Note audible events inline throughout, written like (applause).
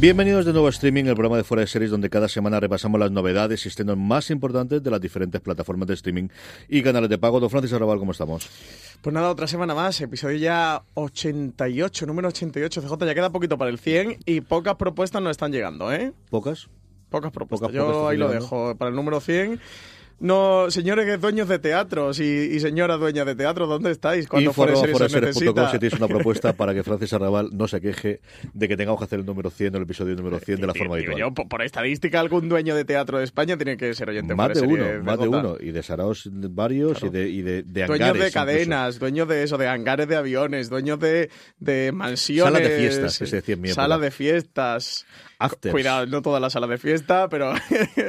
Bienvenidos de nuevo a Streaming, el programa de Fuera de Series, donde cada semana repasamos las novedades y estrenos más importantes de las diferentes plataformas de streaming y canales de pago. Don Francis Arrabal, ¿cómo estamos? Pues nada, otra semana más, episodio ya 88, número 88, CJ, ya queda poquito para el 100 y pocas propuestas nos están llegando, ¿eh? ¿Pocas? Pocas propuestas, Pocas yo ahí lo llegando. dejo, para el número 100... No, señores dueños de teatros y, y señoras dueñas de teatro, ¿dónde estáis? Cuando fueraseries.com necesita. si tienes una (laughs) propuesta para que Francis Arrabal no se queje de que tengamos que hacer el número 100 o el episodio número 100 de la Digo forma habitual. yo, por, estadística, algún dueño de teatro de España tiene que ser oyente más de uno, Series, más de uno. Y de Saraos varios Claro. y de, y de, de Dueños de incluso. cadenas, dueños de eso, de hangares de aviones, dueños de, de mansiones. Salas de fiestas, que se decía en mi época. Sala de fiestas. Afters. Cuidado, no toda la sala de fiesta, pero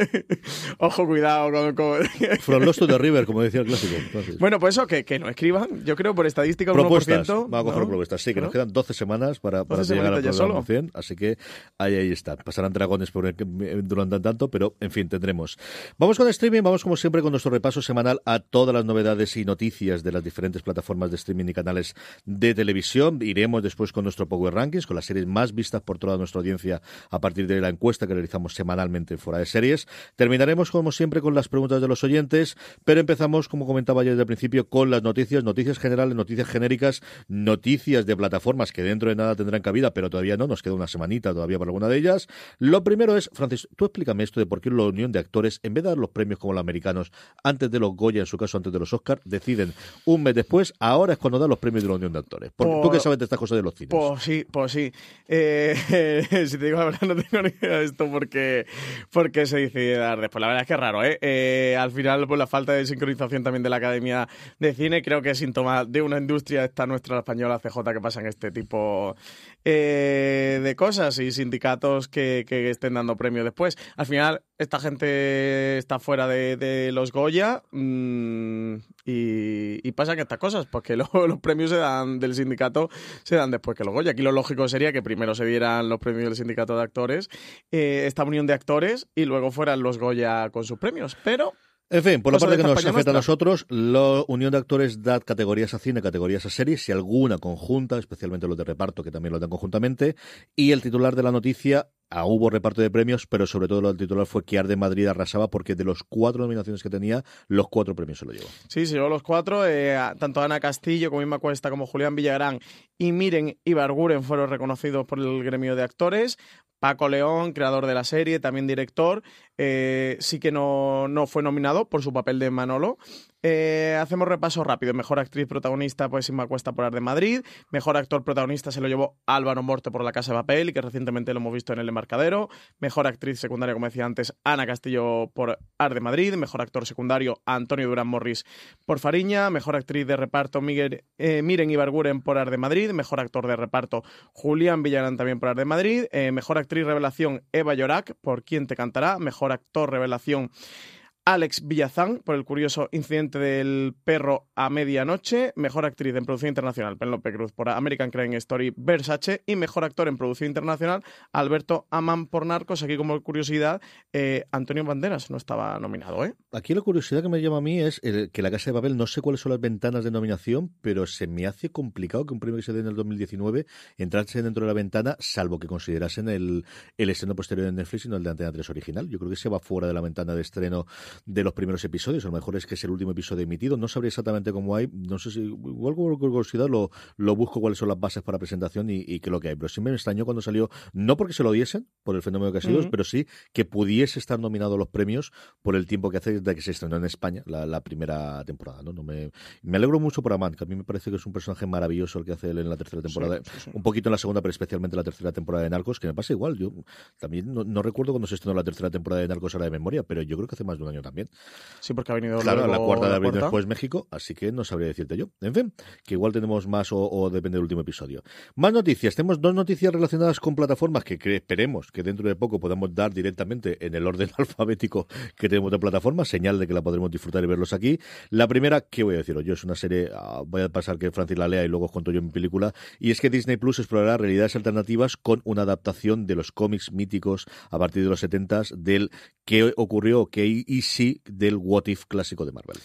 (laughs) ojo, cuidado con... con- From Lost to the River, como decía el clásico. Bueno, pues eso, que, que no escriban. Yo creo por estadística un Propuestas, 1%. vamos a coger ¿no? propuestas. Sí, que nos ¿No? quedan 12 semanas para, para 12 llegar al programa solo. 100, así que ahí, ahí está. Pasarán dragones por el- durante tanto, pero en fin, tendremos. Vamos con streaming, vamos como siempre con nuestro repaso semanal a todas las novedades y noticias de las diferentes plataformas de streaming y canales de televisión. Iremos después con nuestro Power Rankings, con las series más vistas por toda nuestra audiencia a partir de la encuesta que realizamos semanalmente en Fuera de Series. Terminaremos, como siempre, con las preguntas de los oyentes, pero empezamos, como comentaba ayer desde el principio, con las noticias, noticias generales, noticias genéricas, noticias de plataformas que dentro de nada tendrán cabida, pero todavía no, nos queda una semanita todavía para alguna de ellas. Lo primero es, Francis, tú explícame esto de por qué la unión de actores, en vez de dar los premios como los americanos, antes de los Goya, en su caso antes de los Oscar, deciden un mes después, ahora es cuando dan los premios de la unión de actores. Porque tú Por- que sabes de estas cosas de los cines. Pues sí, pues sí. Eh, (laughs) si te digo la verdad, tengo ni idea de esto porque, porque se decide dar después. La verdad es que es raro, ¿eh? Eh, Al final, pues la falta de sincronización también de la Academia de Cine creo que es síntoma de una industria, esta nuestra la española CJ, que pasan este tipo eh, de cosas y sindicatos que, que estén dando premios después. Al final, esta gente está fuera de, los Goya mm, y, y pasan estas cosas, porque (laughs) lo- los premios se dan del sindicato se dan después que los Goya. Aquí lo lógico sería que primero se dieran los premios del sindicato de actores, eh, esta unión de actores, y luego fueran los Goya con sus premios. Pero En fin, por la Cosa parte de que nos afecta a nosotros, la Unión de Actores da categorías a cine, categorías a series, y alguna conjunta, especialmente los de reparto, que también lo dan conjuntamente. Y el titular de la noticia, ah, hubo reparto de premios, pero sobre todo el titular fue que Arde Madrid arrasaba porque de los cuatro nominaciones que tenía, los cuatro premios se lo llevó. Sí, se llevó los cuatro. eh, tanto Ana Castillo como Inma Cuesta como Julián Villagrán y Miren Ibarguren fueron reconocidos por el gremio de actores. Paco León, creador de la serie, también director, eh, sí que no, no fue nominado por su papel de Manolo. Eh, hacemos repaso rápido. Mejor actriz protagonista, pues Inma Cuesta por Ar de Madrid. Mejor actor protagonista se lo llevó Álvaro Morte por La Casa de Papel, que recientemente lo hemos visto en El Embarcadero. Mejor actriz secundaria, como decía antes, Ana Castillo por Ar de Madrid. Mejor actor secundario, Antonio Durán Morris por Fariña. Mejor actriz de reparto, Miguel, eh, Miren Ibarguren por Ar de Madrid. Mejor actor de reparto, Julián Villarán también por Ar de Madrid. Eh, mejor actriz revelación, Eva Llorac por Quién te cantará. Mejor actor revelación, Alex Villazán por el curioso incidente del perro a medianoche, mejor actriz en producción internacional Penelope Cruz por American Crime Story Versace y mejor actor en producción internacional Alberto Amán por Narcos. Aquí como curiosidad, eh, Antonio Banderas no estaba nominado. ¿eh? Aquí la curiosidad que me llama a mí es que la Casa de Babel, no sé cuáles son las ventanas de nominación, pero se me hace complicado que un premio que se dé en el 2019 entrase dentro de la ventana, salvo que considerasen el, el estreno posterior de Netflix y no el de Antena 3 original. Yo creo que se va fuera de la ventana de estreno de los primeros episodios. A lo mejor es que es el último episodio emitido. No sabría exactamente cómo hay. No sé si, igual con curiosidad lo, lo busco cuáles son las bases para presentación y, y qué es lo que hay. Pero sí me extrañó cuando salió, no porque se lo diesen, por el fenómeno que ha sido, pero sí que pudiese estar nominado a los premios por el tiempo que hace desde que se estrenó en España la, primera temporada. ¿no? no me, me alegro mucho por Amand, que a mí me parece que es un personaje maravilloso el que hace él en la tercera temporada. Un poquito en la segunda, pero especialmente en la tercera temporada de Narcos, que me pasa igual. Yo también no, no recuerdo cuando se estrenó la tercera temporada de Narcos ahora de memoria, pero yo creo que hace más de un año también. Sí, porque ha venido Claro, luego la cuarta de abril después México, así que no sabría decirte yo. En fin, que igual tenemos más o, o depende del último episodio. Más noticias. Tenemos dos noticias relacionadas con plataformas que, esperemos que dentro de poco podamos dar directamente en el orden (laughs) alfabético que tenemos de plataformas, señal de que la podremos disfrutar y verlos aquí. La primera, ¿qué voy a deciros? Yo es una serie, ah, voy a pasar que Francis la lea y luego os cuento yo mi película, y es que Disney Plus explorará realidades alternativas con una adaptación de los cómics míticos a partir de los 70 del qué ocurrió, qué y sí del What If clásico de Marvel.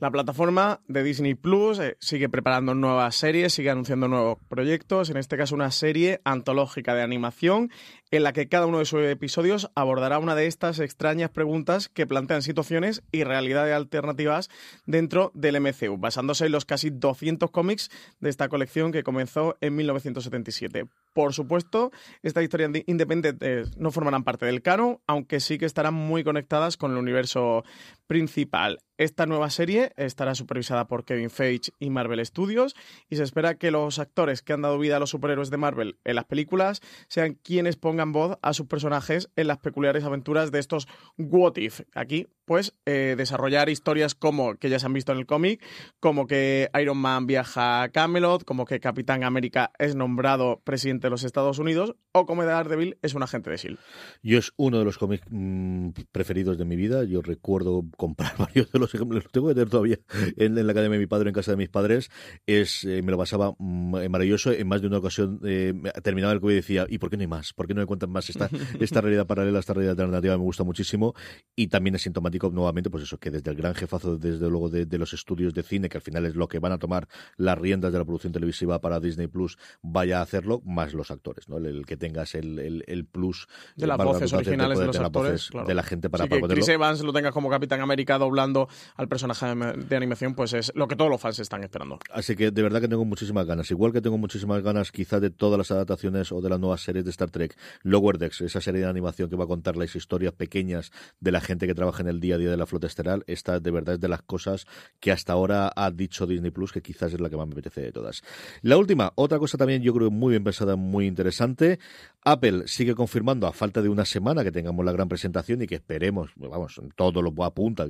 La plataforma de Disney Plus eh, sigue preparando nuevas series, sigue anunciando nuevos proyectos, en este caso una serie antológica de animación en la que cada uno de sus episodios abordará una de estas extrañas preguntas que plantean situaciones y realidades alternativas dentro del MCU, basándose en los casi 200 cómics de esta colección que comenzó en 1977. Por supuesto, estas historias di- independientes no formarán parte del canon, aunque sí que estarán muy conectadas con el universo principal. Esta nueva serie estará supervisada por Kevin Feige y Marvel Studios y se espera que los actores que han dado vida a los superhéroes de Marvel en las películas sean quienes pongan voz a sus personajes en las peculiares aventuras de estos What If. Aquí, pues, eh, desarrollar historias como que ya se han visto en el cómic, como que Iron Man viaja a Camelot, como que Capitán América es nombrado presidente de los Estados Unidos o como Daredevil es un agente de S.H.I.E.L.D. Yo es uno de los cómics mm, preferidos de mi vida. Yo recuerdo comprar (laughs) varios de los ejemplos, los tengo que tener todavía en, en la academia de mi padre, en casa de mis padres. Es, eh, me lo pasaba mm, maravilloso. En más de una ocasión eh, terminaba el cómic y decía, ¿y por qué no hay más? ¿Por qué no me cuentan más? Esta, (laughs) esta realidad paralela, esta realidad alternativa me gusta muchísimo. Y también es sintomático nuevamente, pues eso, que desde el gran jefazo, desde luego, de, de los estudios de cine, que al final es lo que van a tomar las riendas de la producción televisiva para Disney Plus, vaya a hacerlo, más los actores, ¿no? El, el que tengas el, el, el plus De las voces originales de los actores, voces claro. de la gente para, Sí, para que poderlo. Chris Evans lo tengas como Capitán América doblando al personaje de de animación, pues es lo que todos los fans están esperando. Así que de verdad que tengo muchísimas ganas. Igual que tengo muchísimas ganas quizá de todas las adaptaciones o de las nuevas series de Star Trek. Lower Decks, esa serie de animación que va a contar las historias pequeñas de la gente que trabaja en el día a día de la flota estelar. Esta de verdad es de las cosas que hasta ahora ha dicho Disney Plus que quizás es la que más me apetece de todas. La última, otra cosa también yo creo muy bien pensada, muy interesante. Apple sigue confirmando a falta de una semana que tengamos la gran presentación y que esperemos, vamos, todo lo apunta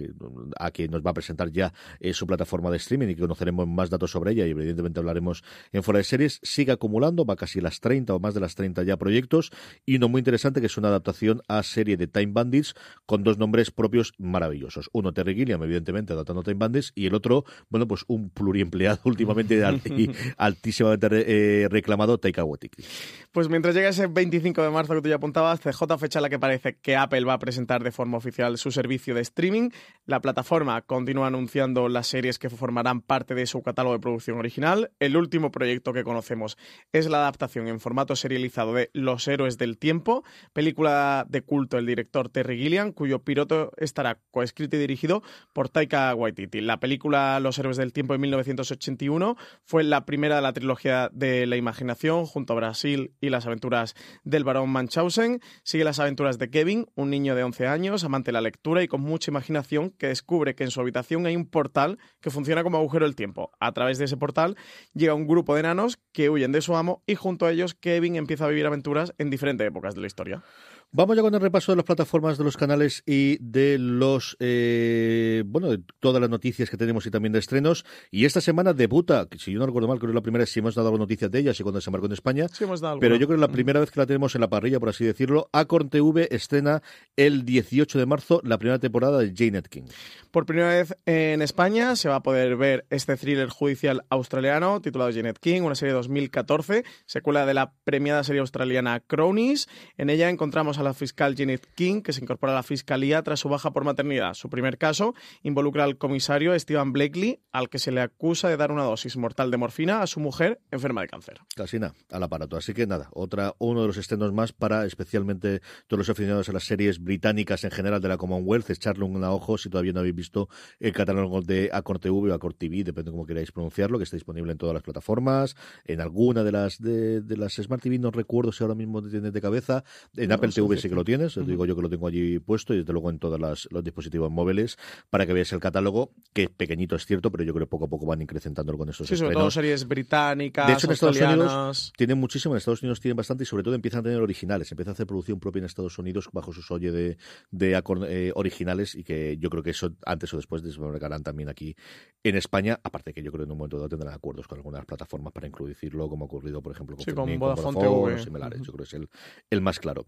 a que nos va a presentar ya eh, su plataforma de streaming y que conoceremos más datos sobre ella y evidentemente hablaremos en fuera de series, sigue acumulando, va casi las 30 o más de las 30 ya proyectos y uno muy interesante que es una adaptación a serie de Time Bandits con dos nombres propios maravillosos. Uno Terry Gilliam, evidentemente, adaptando Time Bandits y el otro, bueno, pues un pluriempleado (laughs) últimamente y (laughs) altísimamente eh, reclamado Taika Waititi. Pues mientras llega ese 25 de marzo que tú ya apuntabas, CJ fecha en la que parece que Apple va a presentar de forma oficial su servicio de streaming. La plataforma continúa anunciando las series que formarán parte de su catálogo de producción original. El último proyecto que conocemos es la adaptación en formato serializado de Los Héroes del Tiempo, película de culto del director Terry Gilliam, cuyo piloto estará coescrito y dirigido por Taika Waititi. La película Los Héroes del Tiempo de 1981 fue la primera de la trilogía de la imaginación junto a Brasil y las aventuras del barón Munchausen. Sigue las aventuras de Kevin, un niño de 11 años, amante de la lectura y con mucha imaginación, que descubre que en su habitación hay un portal que funciona como agujero del tiempo. A través de ese portal llega un grupo de enanos que huyen de su amo y junto a ellos Kevin empieza a vivir aventuras en diferentes épocas de la historia. Vamos ya con el repaso de las plataformas, de los canales y de los, eh, bueno, de todas las noticias que tenemos y también de estrenos. Y esta semana debuta, si yo no recuerdo mal, creo que es la primera, si hemos dado noticias de ella, y cuando se marcó en España. Sí, hemos dado pero yo creo que es la primera vez que la tenemos en la parrilla, por así decirlo. Acorn TV estrena el 18 de marzo la primera temporada de Jane King. Por primera vez en España se va a poder ver este thriller judicial australiano titulado Janet King, una serie de 2014, secuela de la premiada serie australiana Cronies. En ella encontramos a la fiscal Janet King, que se incorpora a la fiscalía tras su baja por maternidad. Su primer caso involucra al comisario Stephen Blakely, al que se le acusa de dar una dosis mortal de morfina a su mujer enferma de cáncer. Casi nada, al aparato. Así que nada, otra, uno de los estrenos más para especialmente todos los aficionados a las series británicas en general de la Commonwealth, echarle un ojo si todavía no habéis visto el catálogo de Acor TV o Acor TV, depende de cómo queráis pronunciarlo, que está disponible en todas las plataformas, en alguna de las de, las Smart TV, no recuerdo si ahora mismo tienes de cabeza, en Apple TV sí que lo tienes, digo yo que lo tengo allí puesto y desde luego en todos los dispositivos móviles para que veáis el catálogo, que pequeñito es cierto, pero yo creo que poco a poco van incrementando con esos sí, sobre todo series británicas, De hecho, en Estados Unidos tienen muchísimo, en Estados Unidos tienen bastante y sobre todo empiezan a tener originales, empiezan a hacer producción propia en Estados Unidos bajo sus oye de, de eh, originales y que yo creo que eso antes o después desmarcarán también aquí en España, aparte que yo creo que en un momento dado tendrán acuerdos con algunas plataformas para incluirlo, como ha ocurrido, por ejemplo, con, sí, con Vodafone, TV. similares. Yo creo que es el, el más claro.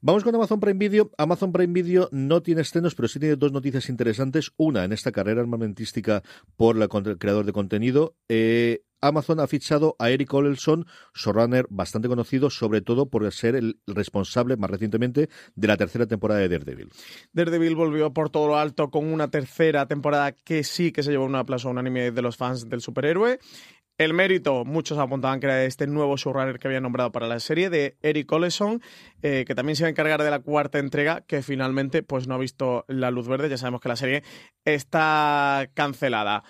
Vamos con Amazon Prime Video. Amazon Prime Video no tiene estrenos, pero sí tiene dos noticias interesantes. Una, en esta carrera armamentística por la, el creador de contenido. Eh, Amazon ha fichado a Eric Olson, showrunner bastante conocido, sobre todo por ser el responsable más recientemente de la tercera temporada de Daredevil. Daredevil volvió por todo lo alto con una tercera temporada que sí que se llevó un aplauso unánime de los fans del superhéroe. El mérito, muchos apuntaban que era este nuevo showrunner que había nombrado para la serie, de Eric Oleson, eh, que también se iba a encargar de la cuarta entrega, que finalmente pues no ha visto la luz verde. Ya sabemos que la serie está cancelada.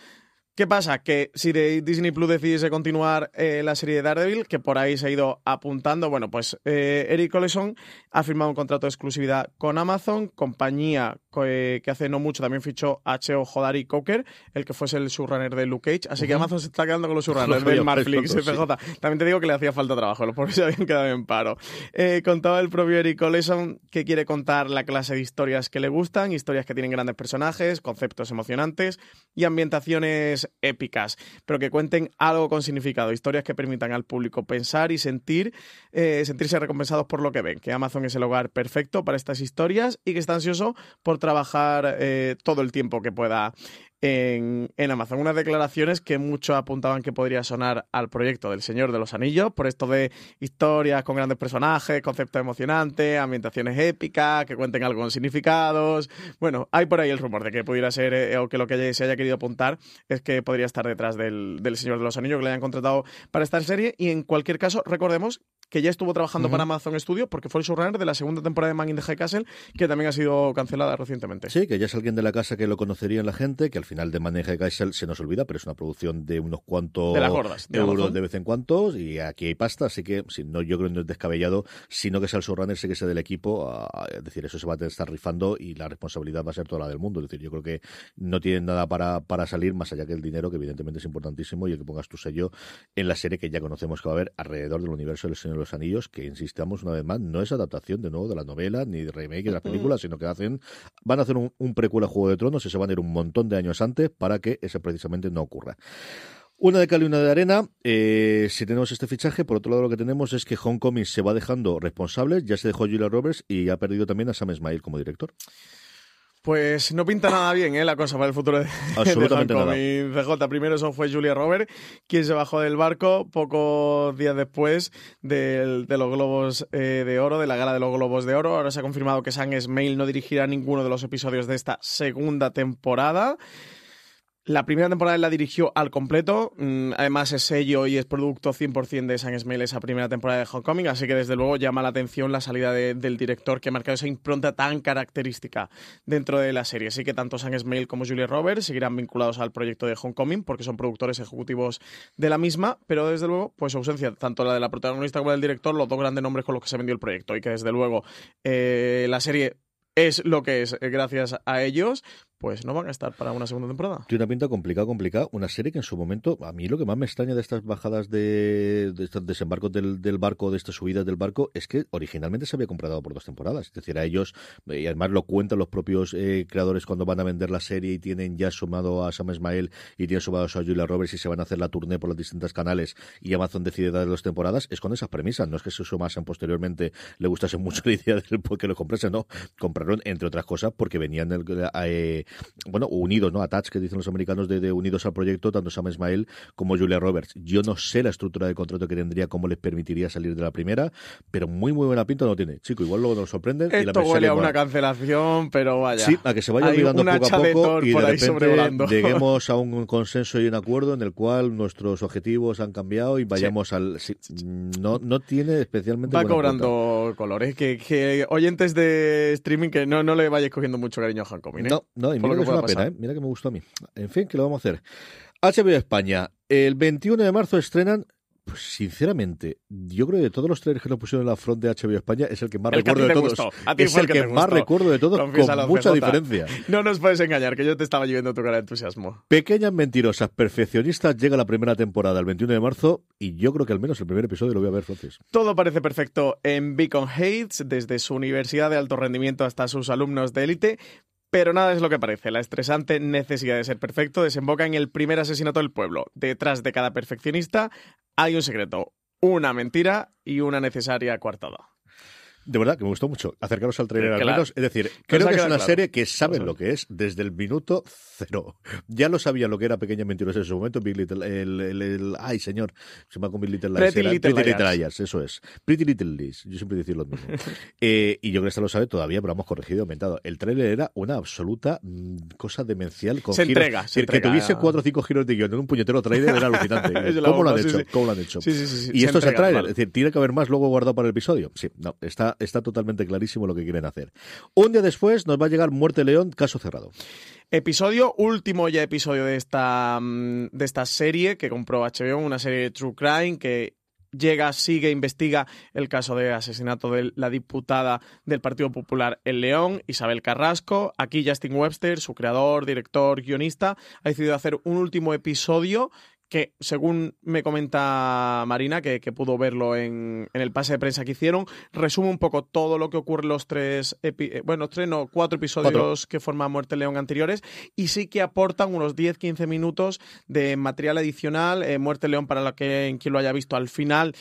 ¿Qué pasa? Que si Disney Plus decidiese continuar eh, la serie de Daredevil, que por ahí se ha ido apuntando, bueno, pues eh, Eric Oleson ha firmado un contrato de exclusividad con Amazon, compañía que, hace no mucho también fichó a Cheo Jodari Coker, el que fuese el showrunner de Luke Cage. Así que Amazon se está quedando con los showrunners (laughs) del Marflix, CJ. También te digo que le hacía falta trabajo, los pobres se habían quedado en paro. Eh, contaba el propio Eric Oleson que quiere contar la clase de historias que le gustan, historias que tienen grandes personajes, conceptos emocionantes y ambientaciones épicas, pero que cuenten algo con significado, historias que permitan al público pensar y sentir, eh, sentirse recompensados por lo que ven, que Amazon es el hogar perfecto para estas historias y que está ansioso por trabajar eh, todo el tiempo que pueda en, Amazon. Unas declaraciones que muchos apuntaban que podría sonar al proyecto del Señor de los Anillos, por esto de historias con grandes personajes, conceptos emocionantes, ambientaciones épicas, que cuenten algo con significados. Bueno, hay por ahí el rumor de que pudiera ser, eh, o que lo que se haya querido apuntar es que podría estar detrás del, del Señor de los Anillos, que le hayan contratado para esta serie. Y en cualquier caso, recordemos que ya estuvo trabajando para Amazon Studios porque fue el showrunner de la segunda temporada de Man in the High Castle, que también ha sido cancelada recientemente. Sí, que ya es alguien de la casa que lo conocería en la gente, que al final de Man in the High Castle se nos olvida, pero es una producción de unos cuantos de euros de vez en cuando, y aquí hay pasta, así que si no, yo creo que no es descabellado, sino que sea el showrunner, sé que sea del equipo, es decir, eso se va a estar rifando y la responsabilidad va a ser toda la del mundo, es decir, yo creo que no tienen nada para, para salir más allá que el dinero, que evidentemente es importantísimo, y el que pongas tu sello en la serie que ya conocemos que va a haber alrededor del universo del Señor de los Anillos, que insistamos una vez más, no es adaptación de nuevo de la novela ni de remake de las películas, sino que hacen van a hacer un, un precuela a Juego de Tronos y se van a ir un montón de años antes para que eso precisamente no ocurra. Una de cal y una de arena. Eh, si tenemos este fichaje, por otro lado lo que tenemos es que Homecoming se va dejando responsables. Ya se dejó Julia Roberts y ha perdido también a Sam Smile como director. Pues no pinta nada bien ¿eh? la cosa para el futuro de, (laughs) Absolutamente de CJ. Primero eso fue Julia Robert, quien se bajó del barco pocos días después de los Globos eh, de Oro, de la gala de los Globos de Oro. Ahora se ha confirmado que Sam Smale no dirigirá ninguno de los episodios de esta segunda temporada. La primera temporada la dirigió al completo, mm, además es sello y es producto 100% de San Smale esa primera temporada de Homecoming, así que desde luego llama la atención la salida del director que ha marcado esa impronta tan característica dentro de la serie. Así que tanto San Smale como Julia Roberts seguirán vinculados al proyecto de Homecoming porque son productores ejecutivos de la misma, pero desde luego, pues ausencia tanto la de la protagonista como la del director, los dos grandes nombres con los que se vendió el proyecto y que desde luego eh, la serie es lo que es eh, gracias a ellos, pues no van a estar para una segunda temporada. Tiene una pinta complicada, complicada. Una serie que en su momento, a mí lo que más me extraña de estas bajadas de, estos desembarcos del, del, barco, de estas subidas del barco, es que originalmente se había comprado por dos temporadas. Es decir, a ellos, y además lo cuentan los propios eh, creadores cuando van a vender la serie y tienen ya sumado a Sam Ismael y tienen sumado a Julia Roberts y se van a hacer la tournée por los distintos canales y Amazon decide dar dos temporadas, es con esas premisas. No es que se sumasen posteriormente, le gustase mucho (laughs) la idea del que lo comprase, no. Compraron, entre otras cosas, porque venían el, eh, bueno, unidos, ¿no? Attach, que dicen los americanos, de, de, unidos al proyecto, tanto Sam Ismael como Julia Roberts. Yo no sé la estructura de contrato que tendría, cómo les permitiría salir de la primera, pero muy, muy buena pinta no tiene. Chico, igual luego nos sorprenden. Esto y la huele a una cancelación, pero vaya. Sí, a que se vaya olvidando poco a poco y de repente lleguemos a un (laughs) consenso y un acuerdo en el cual nuestros objetivos han cambiado y vayamos sí. al... Sí, no, no tiene especialmente... Va cobrando colores. Que, que, oyentes de streaming que no, no le vayáis cogiendo mucho cariño a Hancock. ¿eh? No, no, y mira que, que es una pena, ¿eh? mira que me gustó a mí. En fin, que lo vamos a hacer. HBO España, el 21 de marzo estrenan pues sinceramente, yo creo que de todos los trailers que nos pusieron en la front de HBO España es el que más el recuerdo que de todos. Es el, que, que más recuerdo de todos, Confiésalo, con mucha diferencia. No nos puedes engañar, que yo te estaba lloviendo tu cara de entusiasmo. Pequeñas mentirosas, perfeccionistas, llega la primera temporada el 21 de marzo y yo creo que al menos el primer episodio lo voy a ver, Francis. Todo parece perfecto en Beacon Heights, desde su universidad de alto rendimiento hasta sus alumnos de élite, pero nada es lo que parece. La estresante necesidad de ser perfecto desemboca en el primer asesinato del pueblo. Detrás de cada perfeccionista hay un secreto, una mentira y una necesaria coartada. De verdad que me gustó mucho acercaros al trailer Claro. al menos. Es decir, creo que es una claro. serie que saben lo que es desde el minuto cero. Ya lo sabían lo que era Pequeña Mentirosa en su momento. Big Little, el, el, el- ay señor, se llama con Big Little Lies. Pretty era Little Pretty Little Liars. Liars, eso es. Pretty Little Lies. Yo siempre decir lo mismo. (laughs) Eh, y yo creo que esta lo sabe todavía, pero hemos corregido y aumentado. El trailer era una absoluta mm, cosa demencial. Con Se giros. entrega, se que entrega. tuviese cuatro o cinco giros de guion en un puñetero trailer era alucinante. (laughs) ¿Cómo lo han sí, hecho? sí. ¿Cómo lo han hecho? Sí. Y Se esto es el entrega, trailer. vale. Es decir, ¿tiene que haber más luego guardado para el episodio? Sí, no, está, está totalmente clarísimo lo que quieren hacer. Un día después nos va a llegar Muerte León, caso cerrado. Episodio, último ya episodio de esta, mm, de esta serie que compró HBO, una serie de True Crime que llega, sigue, investiga el caso de asesinato de la diputada del Partido Popular en León, Isabel Carrasco. Aquí Justin Webster, su creador, director, guionista, ha decidido hacer un último episodio que, según me comenta Marina, que, que pudo verlo en, en el pase de prensa que hicieron, resume un poco todo lo que ocurre en los tres, epi- eh, bueno, tres, no, cuatro episodios Cuatro. que forman Muerte León anteriores y sí que aportan unos 10-15 minutos de material adicional. Eh, Muerte León, para la que, quien lo haya visto al final,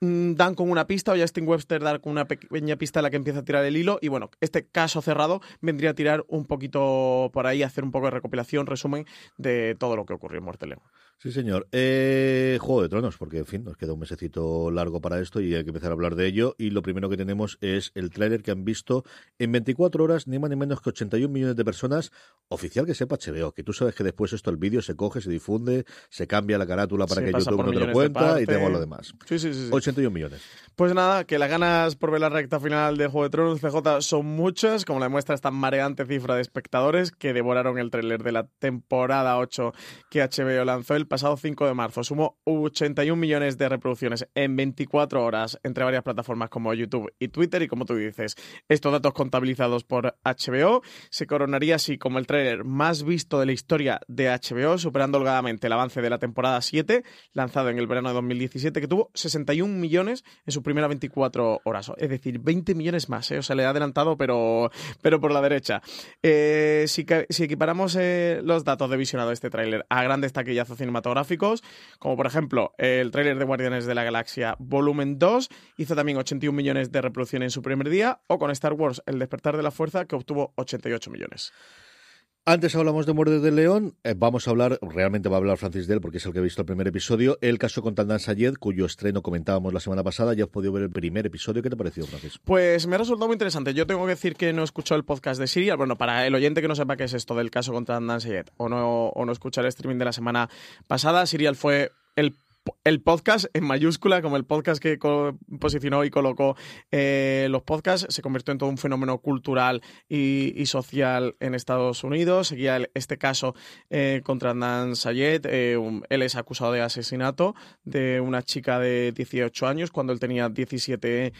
mm, dan con una pista, o Justin Webster da con una pequeña pista en la que empieza a tirar el hilo. Y bueno, este caso cerrado vendría a tirar un poquito por ahí, hacer un poco de recopilación, resumen de todo lo que ocurrió en Muerte León. Sí, señor. Eh, Juego de Tronos, porque en fin, nos queda un mesecito largo para esto y hay que empezar a hablar de ello. Y lo primero que tenemos es el tráiler que han visto en 24 horas, ni más ni menos que 81 millones de personas. Oficial que sepa HBO, que tú sabes que después esto el vídeo se coge, se difunde, se cambia la carátula para Sí, que YouTube no te lo cuenta y tenemos lo demás. Sí, sí, sí. sí. 81 millones. Pues nada, que las ganas por ver la recta final de Juego de Tronos CJ son muchas, como la demuestra esta mareante cifra de espectadores que devoraron el tráiler de la temporada 8 que HBO lanzó el pasado 5 de marzo. Sumó 81 millones de reproducciones en 24 horas entre varias plataformas como YouTube y Twitter y como tú dices, estos datos contabilizados por HBO se coronaría así como el tráiler más visto de la historia de HBO, superando holgadamente el avance de la temporada 7, lanzado en el verano de 2017, que tuvo 61 millones en sus primeras 24 horas. Es decir, 20 millones más, ¿eh? O sea, le ha adelantado, pero, pero por la derecha. Eh, si, equiparamos eh, los datos de visionado de este tráiler a grandes taquillazos cinematográficos, como por ejemplo el tráiler de Guardianes de la Galaxia Volumen 2, hizo también 81 millones de reproducciones en su primer día, o con Star Wars El despertar de la fuerza, que obtuvo 88 millones. Antes hablamos de Muerte del León, eh, vamos a hablar, realmente va a hablar Francis Dell porque es el que ha visto el primer episodio, el caso contra Dan Sayed, cuyo estreno comentábamos la semana pasada, ya has podido ver el primer episodio, ¿qué te ha parecido, Francis? Pues me ha resultado muy interesante. Yo tengo que decir que no he escuchado el podcast de Serial. Bueno, para el oyente que no sepa qué es esto del caso contra Dan Sayed o no, o no escuchar el streaming de la semana pasada, Serial fue el el podcast en mayúscula, como el podcast que posicionó y colocó eh, los podcasts, se convirtió en todo un fenómeno cultural y, social en Estados Unidos. Seguía este caso eh, contra Dan Sayed. eh, él es acusado de asesinato de una chica de 18 años cuando él tenía 17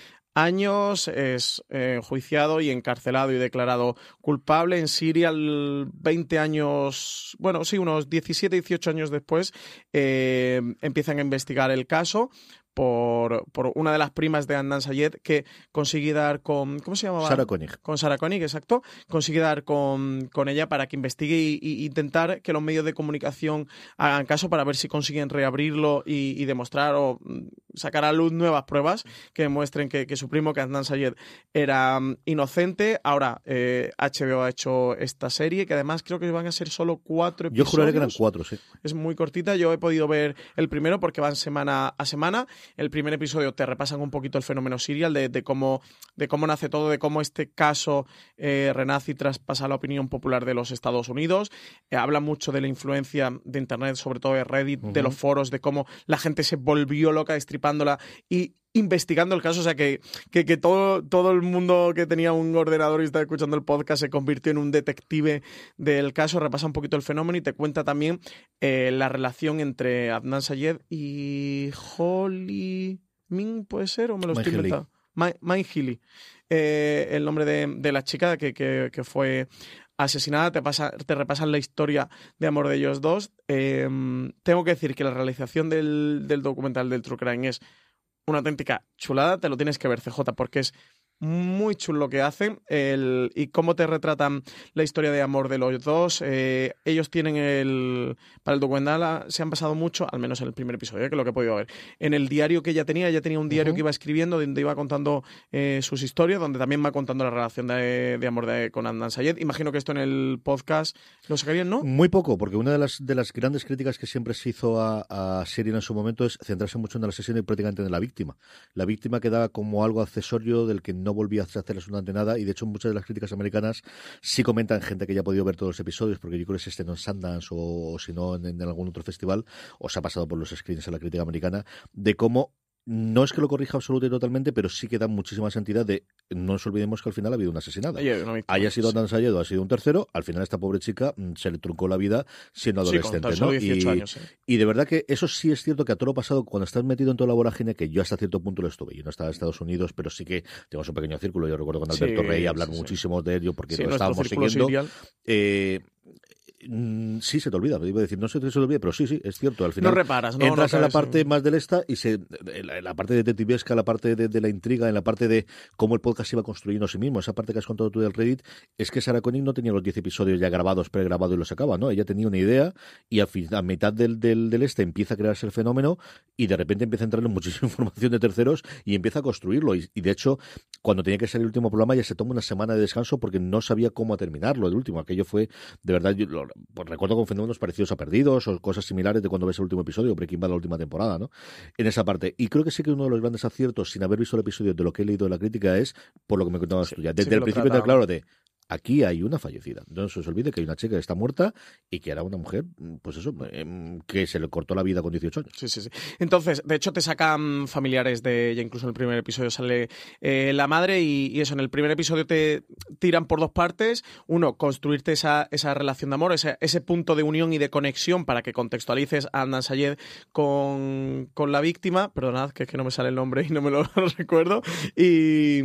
años, es eh, juiciado y encarcelado y declarado culpable. En Siria, 20 años, bueno, sí, unos 17, 18 años después, eh, empiezan a investigar el caso por, por, una de las primas de Andan Sayed que consigue dar con. ¿Cómo se llamaba? Sara Koenig. Con Sara Koenig, exacto. Consigue dar con, con ella para que investigue e intentar que los medios de comunicación hagan caso para ver si consiguen reabrirlo y, y demostrar o mm, sacar a luz nuevas pruebas que demuestren que, que su primo, que Andan Sayed, era um, inocente. Ahora, eh, HBO ha hecho esta serie que además creo que van a ser solo cuatro episodios. Yo juraría que eran cuatro, sí. Es muy cortita. Yo he podido ver el primero porque van semana a semana el primer episodio te repasan un poquito el fenómeno serial, de, de cómo, de cómo nace todo, de cómo este caso eh, renace y traspasa la opinión popular de los Estados Unidos. Eh, habla mucho de la influencia de Internet, sobre todo de Reddit, uh -huh. de los foros, de cómo la gente se volvió loca destripándola y investigando el caso, o sea que, que, que, todo, todo el mundo que tenía un ordenador y estaba escuchando el podcast se convirtió en un detective del caso, repasa un poquito el fenómeno y te cuenta también eh, la relación entre Adnan Sayed y Holly Min, ¿puede ser? ¿O me lo estoy inventando? Mine Healy, eh, el nombre de, de la chica que, que, que fue asesinada, te, pasa, te repasan la historia de amor de ellos dos. Eh, tengo que decir que la realización del, del documental del True Crime es una auténtica chulada, te lo tienes que ver, CJ, porque es muy chulo lo que hacen el, y cómo te retratan la historia de amor de los dos. Eh, ellos tienen el. Para el documental se han basado mucho, al menos en el primer episodio, que es lo que he podido ver, en el diario que ella tenía. Ella tenía un diario uh -huh. que iba escribiendo, donde iba contando eh, sus historias, donde también va contando la relación de, de amor de, con Andan Sayed. Imagino que esto en el podcast lo sacarían, ¿no? Muy poco, porque una de las, de las grandes críticas que siempre se hizo a, a Serien en su momento es centrarse mucho en la sesión y prácticamente en la víctima. La víctima quedaba como algo accesorio del que no volvía a hacer absolutamente nada y de hecho muchas de las críticas americanas sí comentan gente que ya ha podido ver todos los episodios porque yo creo que se estrenó en Sundance o, o si no en, algún otro festival o se ha pasado por los screens en la crítica americana de cómo no es que lo corrija absolutamente y totalmente, pero sí que da muchísima sentido de no nos olvidemos que al final ha habido una asesinada. Oye, no Haya sido Dan Sayedo, ha sido un tercero, al final esta pobre chica mm, se le truncó la vida siendo adolescente. Sí, ¿no? y, años, sí. y, de verdad que eso sí es cierto que a todo lo pasado, cuando estás metido en toda la vorágine, que yo hasta cierto punto lo estuve, yo no estaba en Estados Unidos, pero sí que tenemos un pequeño círculo, yo recuerdo con Alberto Rey hablar muchísimo de ello porque lo estábamos siguiendo. Eh, Mm, sí se te olvida, iba a decir, no se te, olvida, pero sí, sí, es cierto. Al final no reparas, no, entras no en la parte más del esta y se, en la parte detectivesca, la parte de, de, la intriga, en la parte de cómo el podcast iba construyendo a sí mismo, esa parte que has contado tú del Reddit, es que Sarah Koenig no tenía los 10 episodios ya grabados, pregrabados y los sacaba, ¿no? Ella tenía una idea y a, fin, a mitad del, del, del, este empieza a crearse el fenómeno y de repente empieza a entrar en muchísima (laughs) información de terceros y empieza a construirlo. Y, y, de hecho, cuando tenía que salir el último programa ya se toma una semana de descanso porque no sabía cómo terminarlo. El último, aquello fue, de verdad, yo lo, pues recuerdo con fenómenos parecidos a Perdidos o cosas similares de cuando ves el último episodio, Breaking Bad la última temporada, ¿no? En esa parte. Y creo que sí que uno de los grandes aciertos, sin haber visto el episodio de lo que he leído de la crítica, es por lo que me contabas sí, tú ya. Desde sí el principio claro de aquí hay una fallecida. No se os olvide que hay una chica que está muerta y que era una mujer, pues eso, em, que se le cortó la vida con 18 años. Sí, sí, sí. Entonces, de hecho, te sacan familiares de ella, incluso en el primer episodio sale eh, la madre y, eso, en el primer episodio te tiran por dos partes. Uno, construirte esa, esa relación de amor, ese, punto de unión y de conexión para que contextualices a Andan Sayed con, con la víctima. Perdonad, que es que no me sale el nombre y no me lo (laughs) recuerdo. Y,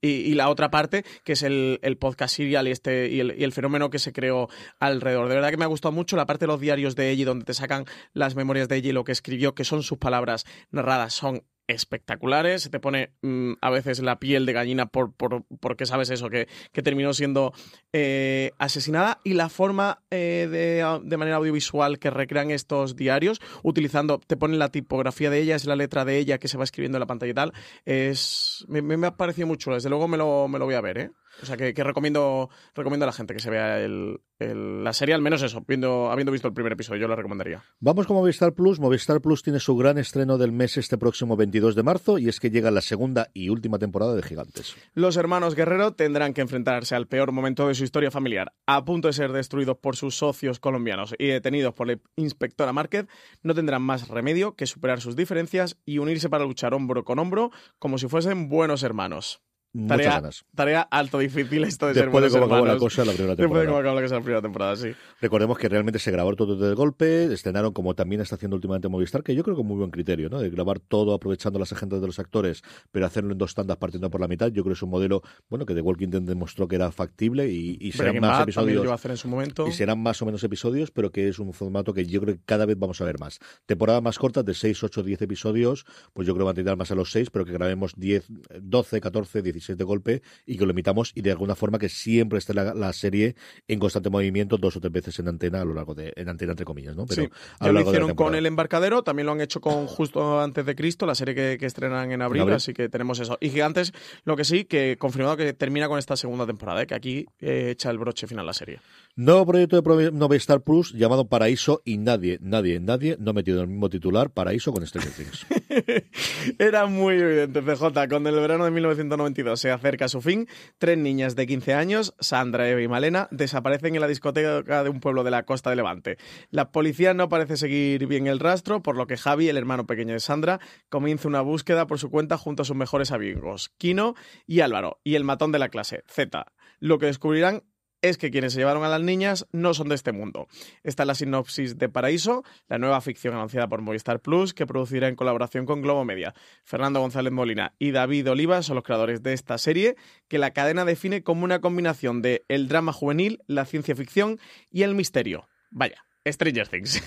y, la otra parte, que es el podcast serial y, este, y el, y, el, fenómeno que se creó alrededor. De verdad que me ha gustado mucho la parte de los diarios de ella, donde te sacan las memorias de ella y lo que escribió, que son sus palabras narradas, son espectaculares, se te pone mmm, a veces la piel de gallina por, por, porque sabes eso, que, que terminó siendo eh, asesinada y la forma eh, de, de, manera audiovisual que recrean estos diarios, utilizando, te ponen la tipografía de ella, es la letra de ella que se va escribiendo en la pantalla y tal, es, me, me ha parecido muy chulo, desde luego me lo, me lo voy a ver, ¿eh? O sea, que, que, recomiendo, recomiendo a la gente que se vea el, el, la serie, al menos eso, viendo, habiendo visto el primer episodio, yo la recomendaría. Vamos con Movistar Plus. Movistar Plus tiene su gran estreno del mes este próximo 22 de marzo y es que llega la segunda y última temporada de Gigantes. Los hermanos Guerrero tendrán que enfrentarse al peor momento de su historia familiar. A punto de ser destruidos por sus socios colombianos y detenidos por la inspectora Márquez, no tendrán más remedio que superar sus diferencias y unirse para luchar hombro con hombro como si fuesen buenos hermanos. Muchas Tarea, ganas. tarea alto difícil esto de ser Después de buenos cómo acabó la cosa la primera Después de temporada. cómo acabó la cosa la primera temporada, sí. Recordemos que realmente se grabó todo de golpe, estrenaron como también está haciendo últimamente Movistar, que yo creo que muy buen criterio, ¿no? De grabar todo aprovechando las agendas de los actores, pero hacerlo en dos tandas partiendo por la mitad. Yo creo que es un modelo, bueno, que The Walking Dead demostró que era factible y, y serán más Bad también lo episodios. iba a hacer en su momento. Y serán más o menos episodios, pero que es un formato que yo creo que cada vez vamos a ver más. Temporadas más cortas, de 6, 8, 10 episodios, pues yo creo que van a tirar más a los 6, pero que grabemos 10, 12, 14, 16 de golpe y que lo emitamos y de alguna forma que siempre esté la, la serie en constante movimiento dos o tres veces en antena a lo largo de, en antena entre comillas, ¿no? Pero Sí, a ya lo lo largo de la hicieron con. El Embarcadero, también lo han hecho con Justo Antes de Cristo, la serie que, que estrenan en abril, abril. así que tenemos eso. Y Gigantes, lo que sí, que confirmado que termina con esta segunda temporada, ¿eh? que aquí eh, echa el broche final la serie. Nuevo proyecto de Movistar Plus llamado Paraíso y nadie, nadie, nadie no ha metido en el mismo titular Paraíso con Stranger Things. (laughs) (laughs) Era muy evidente, CJ. Cuando el verano de 1992 se acerca a su fin, tres niñas de 15 años, Sandra, Eva y Malena, desaparecen en la discoteca de un pueblo de la costa de Levante. La policía no parece seguir bien el rastro, por lo que Javi, el hermano pequeño de Sandra, comienza una búsqueda por su cuenta junto a sus mejores amigos, Kino y Álvaro, y el matón de la clase, Z. Lo que descubrirán es que quienes se llevaron a las niñas no son de este mundo. Esta es la sinopsis de Paraíso, la nueva ficción anunciada por Movistar Plus, que producirá en colaboración con Globo Media. Fernando González Molina y David Oliva son los creadores de esta serie, que la cadena define como una combinación de el drama juvenil, la ciencia ficción y el misterio. Vaya, Stranger Things.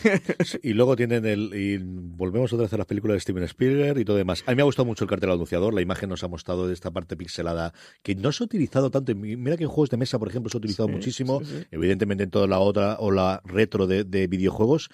Y luego tienen el. Y volvemos otra vez a las películas de Steven Spielberg y todo demás. A mí me ha gustado mucho el cartel anunciador. La imagen nos ha mostrado de esta parte pixelada que no se ha utilizado tanto. Mira que en juegos de mesa, por ejemplo, se ha utilizado Sí, muchísimo. sí, sí. Evidentemente en toda la otra o la retro de, de videojuegos.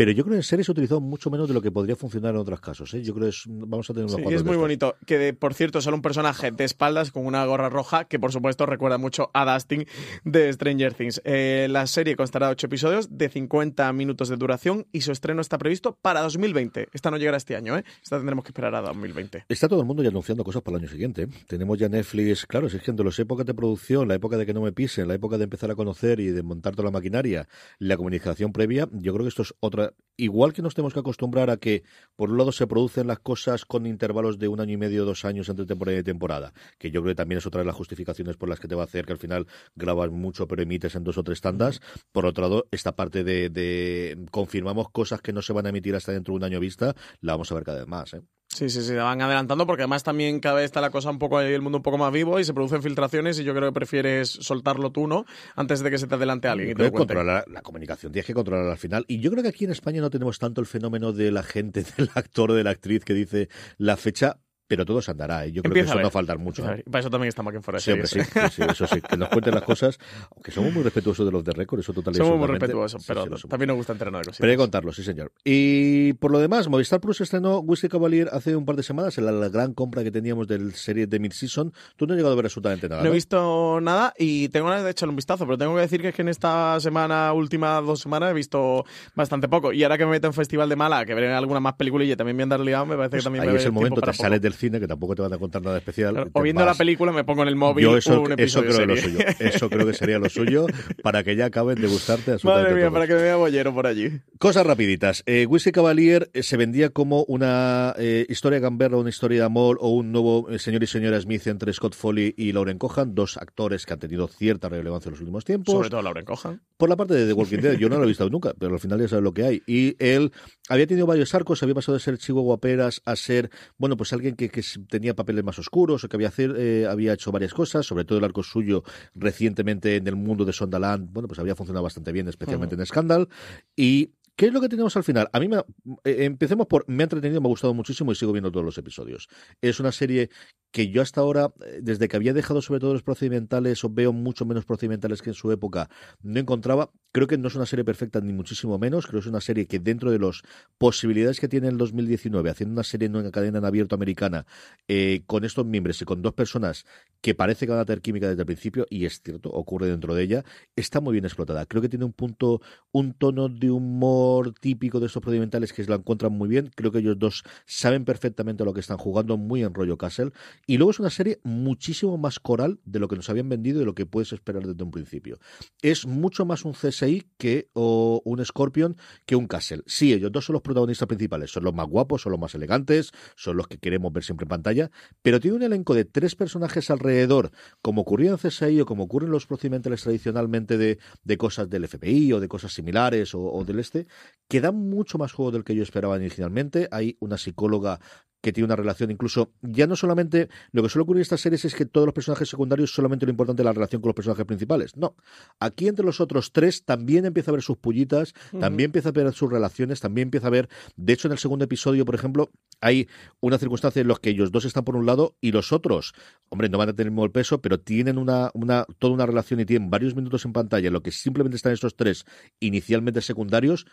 Pero yo creo que en series se ha utilizado mucho menos de lo que podría funcionar en otros casos. ¿eh? Yo creo que es- vamos a tener unos Sí, es muy bonito. Que, de- por cierto, sale un personaje de espaldas con una gorra roja que, por supuesto, recuerda mucho a Dustin de Stranger Things. Eh, la serie constará de 8 episodios de 50 minutos de duración y su estreno está previsto para 2020. Esta no llegará este año, ¿eh? Esta tendremos que esperar a 2020. Está todo el mundo ya anunciando cosas para el año siguiente. Tenemos ya Netflix, claro, es que entre las épocas de producción, la época de que no me pisen, la época de empezar a conocer y de montar toda la maquinaria, la comunicación previa, yo creo que esto es otra. Igual que nos tenemos que acostumbrar a que, por un lado, se producen las cosas con intervalos de un año y medio, dos años entre temporada y temporada, que yo creo que también es otra de las justificaciones por las que te va a hacer que al final grabas mucho pero emites en dos o tres tandas. Por otro lado, esta parte de, de confirmamos cosas que no se van a emitir hasta dentro de un año vista, la vamos a ver cada vez más. ¿eh? Sí, sí, sí, la van adelantando porque además también cada vez está la cosa un poco ahí, el mundo un poco más vivo y se producen filtraciones y yo creo que prefieres soltarlo tú, ¿no? Antes de que se te adelante alguien y te lo controlar la comunicación, tienes que controlar al final. Y yo creo que aquí en España no tenemos tanto el fenómeno de la gente, (laughs) del actor o de la actriz que dice la fecha, pero todo se andará. Y yo creo Empieza que a eso no va a faltar mucho. A ¿eh? para eso también Fuera de Sí, sí, ¿eh? sí, sí, eso sí, que nos cuenten las cosas, aunque somos muy respetuosos de los de récord, eso total y Somos muy respetuosos, Sí, pero sí, somos. también nos gusta enterarnos de cositas. Pero hay que contarlo, sí, señor. Y por lo demás, Movistar Plus estrenó Whisky Cavalier hace un par de semanas, en la, la gran compra que teníamos del serie de Mid-Season. Tú no has llegado a ver absolutamente nada. No he ¿no? visto nada y tengo ganas de echarle un vistazo, pero tengo que decir que es que en esta semana, última dos semanas, he visto bastante poco. Y ahora que me meto en Festival de Mala, que veré alguna más película y también me andar liado, me parece que también Pues Ahí me es el momento, te sales del cine, que tampoco te van a contar nada especial. Claro, O viendo la vas. película me pongo en el móvil Yo eso, un eso creo que lo serie. suyo. Eso creo que sería lo (laughs) suyo para que ya acaben de gustarte Madre mía, todos. para que me vea bollero por allí. Cosas rapiditas. Eh, Whisky Cavalier eh, se vendía como una eh, historia gamberra, una historia de amor o un nuevo eh, señor y señora Smith entre Scott Foley y Lauren Cohan, dos actores que han tenido cierta relevancia en los últimos tiempos. Sobre todo Lauren Cohan. Por la parte de The Walking Dead, yo no lo he visto nunca, pero al final ya sabes lo que hay. Y él había tenido varios arcos, había pasado de ser chivo guaperas a ser, bueno, pues alguien que, que tenía papeles más oscuros o que había, hacer, eh, había hecho varias cosas, sobre todo el arco suyo recientemente en el mundo de Sondaland, bueno, pues había funcionado bastante bien, especialmente en Scandal. Y ¿Qué es lo que tenemos al final? A mí me, eh, empecemos por me ha entretenido, me ha gustado muchísimo y sigo viendo todos los episodios. Es una serie que yo hasta ahora, eh, desde que había dejado sobre todo los procedimentales, o veo mucho menos procedimentales que en su época, no encontraba. Creo que no es una serie perfecta, ni muchísimo menos. Creo que es una serie que dentro de las posibilidades que tiene el 2019, haciendo una serie en una cadena en abierto americana, eh, con estos miembros y con dos personas que parece que van a tener química desde el principio, y es cierto, ocurre dentro de ella, está muy bien explotada. Creo que tiene un punto, un tono de humor típico de estos procedimentales que la encuentran muy bien. Creo que ellos dos saben perfectamente lo que están jugando, muy en rollo Castle, Y luego es una serie muchísimo más coral de lo que nos habían vendido y de lo que puedes esperar desde un principio. Es mucho más un CSI que o un Scorpion que un Castle. Sí, ellos dos son los protagonistas principales, son los más guapos, son los más elegantes, son los que queremos ver siempre en pantalla, pero tiene un elenco de tres personajes alrededor, como ocurría en CSI o como ocurren los procedimentales tradicionalmente de, cosas del FBI o de cosas similares o del este, que dan mucho más juego del que yo esperaba inicialmente. Hay una psicóloga que tiene una relación incluso, ya no solamente, lo que suele ocurrir en estas series es que todos los personajes secundarios solamente lo importante es la relación con los personajes principales. No, aquí entre los otros tres también empieza a ver sus pullitas, también empieza a ver sus relaciones, también empieza a ver, de hecho en el segundo episodio, por ejemplo, hay una circunstancia en la que ellos dos están por un lado y los otros, hombre, no van a tener el mismo peso, pero tienen una, una, toda una relación y tienen varios minutos en pantalla en lo que simplemente están estos tres inicialmente secundarios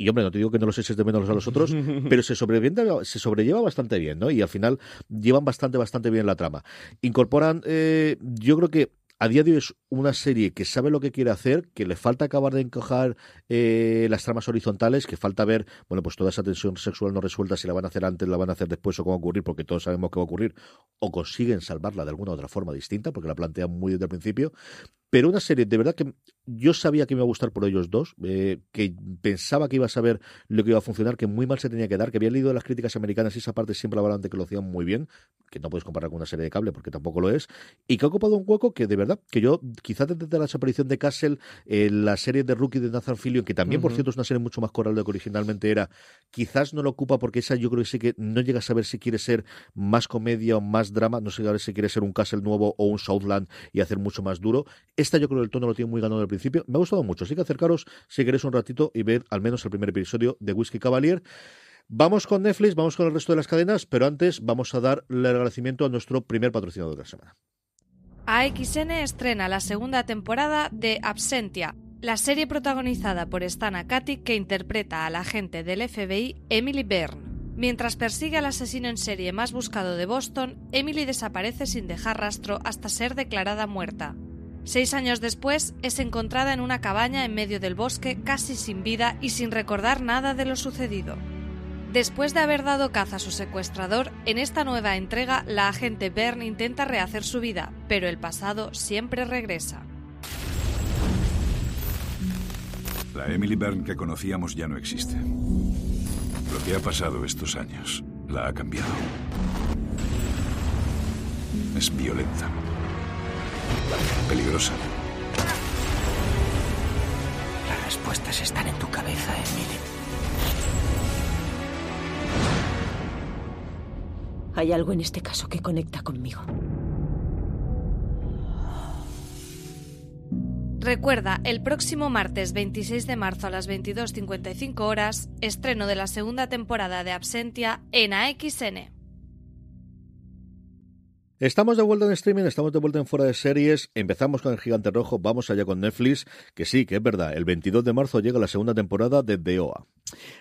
y hombre, no te digo que no los eches de menos a los otros, (laughs) pero se, se sobrelleva bastante bien, ¿no? Y al final llevan bastante, bastante bien la trama. Incorporan, eh, yo creo que a día de hoy es una serie que sabe lo que quiere hacer, que le falta acabar de encajar eh, las tramas horizontales, que falta ver, bueno, pues toda esa tensión sexual no resuelta, si la van a hacer antes, la van a hacer después o cómo va a ocurrir, porque todos sabemos qué va a ocurrir, o consiguen salvarla de alguna otra forma distinta, porque la plantean muy desde el principio. Pero una serie, de verdad que yo sabía que me iba a gustar por ellos dos, eh, que pensaba que iba a saber lo que iba a funcionar, que muy mal se tenía que dar, que había leído las críticas americanas y esa parte siempre hablaban de que lo hacían muy bien, que no puedes comparar con una serie de cable porque tampoco lo es, y que ha ocupado un hueco que de verdad, que yo quizás desde la desaparición de Castle, eh, la serie de Rookie de Nathan Fillion, que también por cierto es una serie mucho más coral de lo que originalmente era, quizás no lo ocupa porque esa yo creo que sí que no llega a saber si quiere ser más comedia o más drama, no sé si quiere ser un Castle nuevo o un Southland y hacer mucho más duro. Esta yo creo que el tono lo tiene muy ganado al principio. Me ha gustado mucho, así que acercaros si queréis un ratito y ver al menos el primer episodio de Whisky Cavalier. Vamos con Netflix, vamos con el resto de las cadenas, pero antes vamos a dar el agradecimiento a nuestro primer patrocinador de la semana. AXN estrena la segunda temporada de Absentia, la serie protagonizada por Stan Katic que interpreta a la agente del FBI Emily Byrne. Mientras persigue al asesino en serie más buscado de Boston, Emily desaparece sin dejar rastro hasta ser declarada muerta. Seis años después, es encontrada en una cabaña en medio del bosque, casi sin vida y sin recordar nada de lo sucedido. Después de haber dado caza a su secuestrador, en esta nueva entrega la agente Byrne intenta rehacer su vida, pero el pasado siempre regresa. La Emily Byrne que conocíamos ya no existe. Lo que ha pasado estos años la ha cambiado. Es violenta. Peligrosa. Las respuestas están en tu cabeza, Emily. Hay algo en este caso que conecta conmigo. Recuerda, el próximo martes 26 de marzo a las 22.55 horas, estreno de la segunda temporada de Absentia en AXN. Estamos de vuelta en streaming, estamos de vuelta en fuera de series. Empezamos con el Gigante Rojo, vamos allá con Netflix, que sí, que es verdad, el 22 de marzo llega la segunda temporada de DOA.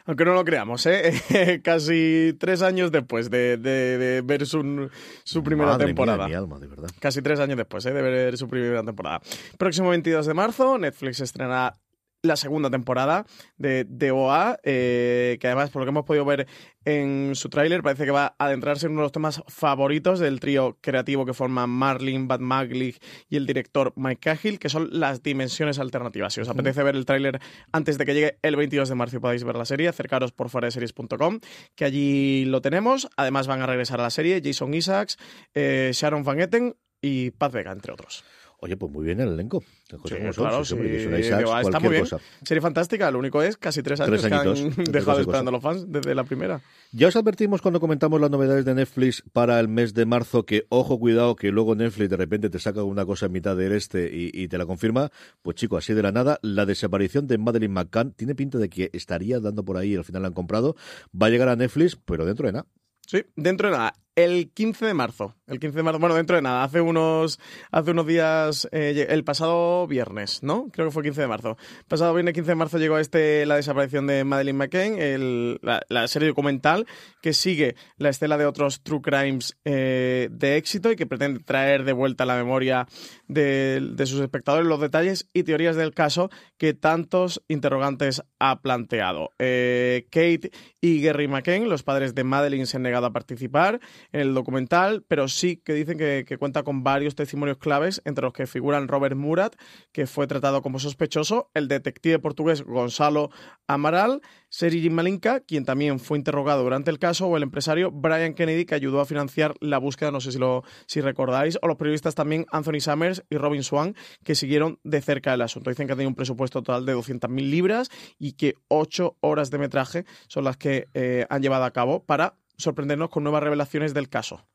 Aunque no lo creamos, ¿eh? (laughs) Casi tres años después de, de, ver su, su primera Madre temporada. Mía, mi alma, de verdad. Casi tres años después ¿eh? de ver su primera temporada. Próximo 22 de marzo, Netflix estrena la segunda temporada de, de OA, eh, que además, por lo que hemos podido ver en su tráiler, parece que va a adentrarse en uno de los temas favoritos del trío creativo que forman Marlin, Bad Maglich y el director Mike Cahill, que son las dimensiones alternativas. Si os apetece ver el tráiler antes de que llegue el 22 de marzo y podáis ver la serie, acercaros por series.com, que allí lo tenemos. Además van a regresar a la serie Jason Isaacs, eh, Sharon Van Etten y Paz Vega, entre otros. Oye, pues muy bien el elenco. Sí, claro, sí, Isaacs, está muy bien. cosa. Serie fantástica, lo único es casi tres años Tres que han dejado esperando los fans desde la primera. Ya os advertimos cuando comentamos las novedades de Netflix para el mes de marzo que, ojo, cuidado, que luego Netflix de repente te saca una cosa en mitad del este y, y te la confirma. Pues chico, así de la nada, la desaparición de Madeline McCann tiene pinta de que estaría dando por ahí y al final la han comprado. Va a llegar a Netflix, pero dentro de nada. Sí, dentro de nada. El 15 de marzo. El 15 de marzo, bueno, dentro de nada. Hace unos, hace unos días, eh, el pasado viernes, ¿no? Creo que fue 15 de marzo. Pasado viernes 15 de marzo llegó este la desaparición de Madeleine McCain, la, serie documental que sigue la estela de otros true crimes eh, de éxito y que pretende traer de vuelta a la memoria de, de sus espectadores los detalles y teorías del caso que tantos interrogantes ha planteado. Eh, Kate y Gary McCain, los padres de Madeleine, se han negado a participar. En el documental, pero sí que dicen que, cuenta con varios testimonios claves, entre los que figuran Robert Murat, que fue tratado como sospechoso, el detective portugués Gonzalo Amaral, Sergi Malinka, quien también fue interrogado durante el caso, o el empresario Brian Kennedy, que ayudó a financiar la búsqueda, no sé si lo si recordáis, o los periodistas también Anthony Summers y Robin Swan, que siguieron de cerca el asunto. Dicen que tenía un presupuesto total de 200.000 libras y que ocho horas de metraje son las que eh, han llevado a cabo para sorprendernos con nuevas revelaciones del caso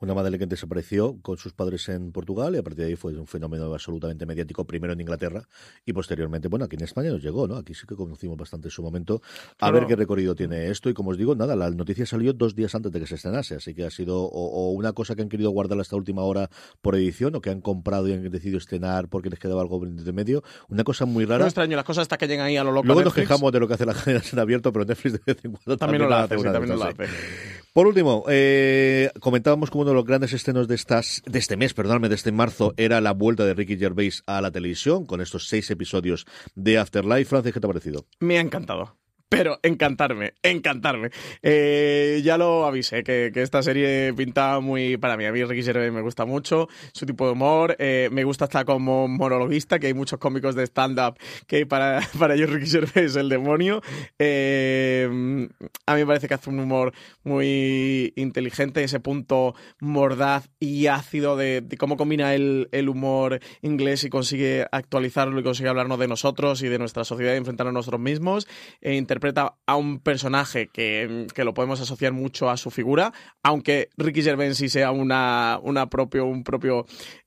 una madre que desapareció con sus padres en Portugal y a partir de ahí fue un fenómeno absolutamente mediático, primero en Inglaterra y posteriormente, bueno, aquí en España nos llegó, ¿no? Aquí sí que conocimos bastante en su momento. A ver qué recorrido tiene esto y como os digo, nada, la noticia salió dos días antes de que se estrenase, así que ha sido o, una cosa que han querido guardar hasta última hora por edición o que han comprado y han decidido estrenar porque les quedaba algo de medio. Una cosa muy rara. No extraño, las cosas hasta que llegan ahí a lo loco. Luego nos quejamos de lo que hace la (laughs) abierto, pero Netflix de vez en cuando también, lo hace. también lo hace. Por último, eh, comentábamos como uno de los grandes estrenos de estas, de este mes, perdóname, de este marzo, era la vuelta de Ricky Gervais a la televisión con estos seis episodios de Afterlife. Francis, ¿qué te ha parecido? Me ha encantado pero encantarme, encantarme. Eh, ya lo avisé, que, esta serie pintaba muy para mí. A mí Ricky Gervais me gusta mucho, su tipo de humor, eh, me gusta hasta como monologuista, que hay muchos cómicos de stand-up que para, (laughs) para ellos Ricky Gervais es el demonio. Eh, a mí me parece que hace un humor muy inteligente, ese punto mordaz y ácido de, cómo combina el, el, humor inglés y consigue actualizarlo y consigue hablarnos de nosotros y de nuestra sociedad y enfrentarnos a nosotros mismos. E interpreta a un personaje que, que, lo podemos asociar mucho a su figura, aunque Ricky Gervais sí sea una, una propio, un propio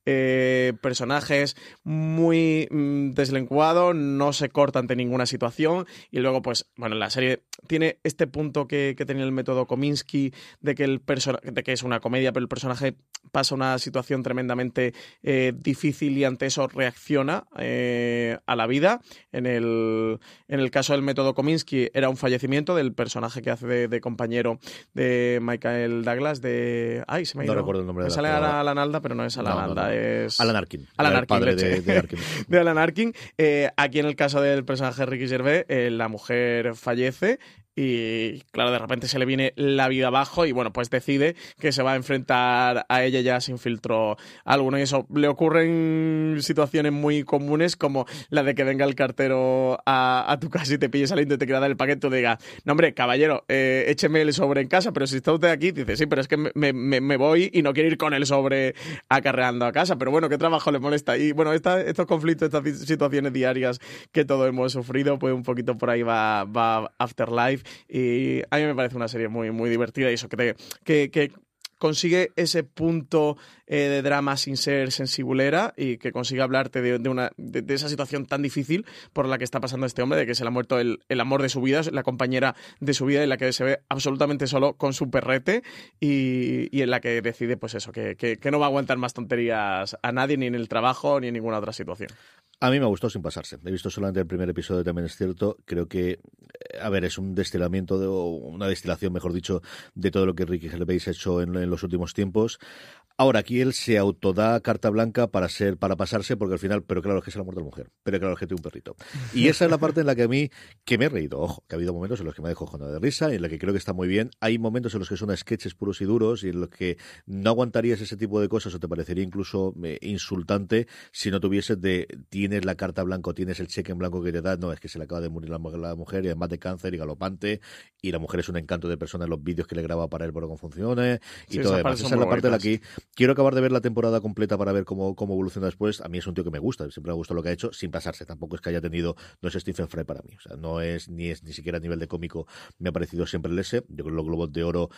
eh, personajes muy mm, deslenguado, no se corta ante ninguna situación y luego pues bueno, la serie tiene este punto que, tenía el método Kominsky de que, el de que es una comedia pero el personaje pasa una situación tremendamente eh, difícil y ante eso reacciona eh, a la vida. En el, en el caso del método Kominsky era un fallecimiento del personaje que hace de, compañero de Michael Douglas de... Ay, se me ha ido. No recuerdo el nombre de la sale Alan Alda, pero no es Alan Alda es... Alan Arkin. Alan Arkin, padre de, Arkin. (laughs) de, Alan Arkin. Eh, aquí en el caso del personaje Ricky Gervais, eh, la mujer fallece y claro, de repente se le viene la vida abajo y bueno, pues decide que se va a enfrentar a ella ya sin filtro alguno. Y eso le ocurren situaciones muy comunes como la de que venga el cartero a, tu casa y te pille saliendo y te quiera dar el paquete. Y diga, no hombre, caballero, eh, écheme el sobre en casa, pero si está usted aquí, dice, sí, pero es que me, me, voy y no quiero ir con el sobre acarreando a casa, pero bueno, ¿qué trabajo le molesta? Y bueno, estos conflictos, estas situaciones diarias que todos hemos sufrido, pues un poquito por ahí va, va Afterlife y a mí me parece una serie muy, muy divertida y eso que, que, consigue ese punto eh, de drama sin ser sensibulera y que consigue hablarte de, una, de, esa situación tan difícil por la que está pasando este hombre, de que se le ha muerto el, amor de su vida, la compañera de su vida en la que se ve absolutamente solo con su perrete y, y en la que decide pues eso, que, que, no va a aguantar más tonterías a nadie, ni en el trabajo, ni en ninguna otra situación. A mí me gustó sin pasarse. He visto solamente el primer episodio, también es cierto. Creo que, eh, a ver, es un destilamiento, de, una destilación, mejor dicho, de todo lo que Ricky Gervais ha hecho en, en los últimos tiempos. Ahora, aquí él se autoda carta blanca para ser, para pasarse, porque al final, pero claro, es que es el amor de la mujer, pero claro, es que tiene un perrito. Y esa es la parte en la que a mí, que me he reído, ojo, que ha habido momentos en los que me dejo jona de risa, en los que creo que está muy bien. Hay momentos en los que son sketches puros y duros, y en los que no aguantarías ese tipo de cosas, o te parecería incluso eh, insultante si no tuvieses de, tienes la carta blanca, o tienes el cheque en blanco que te da, no, es que se le acaba de morir la, mujer, y además de cáncer y galopante, y la mujer es un encanto de persona en los vídeos que le graba para él por con funciones, y todo demás. Esa es la parte de la que quiero acabar de ver la temporada completa para ver cómo, cómo evoluciona después. A mí es un tío que me gusta, siempre me gusta lo que ha hecho, sin pasarse. Tampoco es que haya tenido, no es Stephen Fry para mí. O sea, no es ni es ni siquiera a nivel de cómico, me ha parecido siempre el ese. Yo creo que los Globos de Oro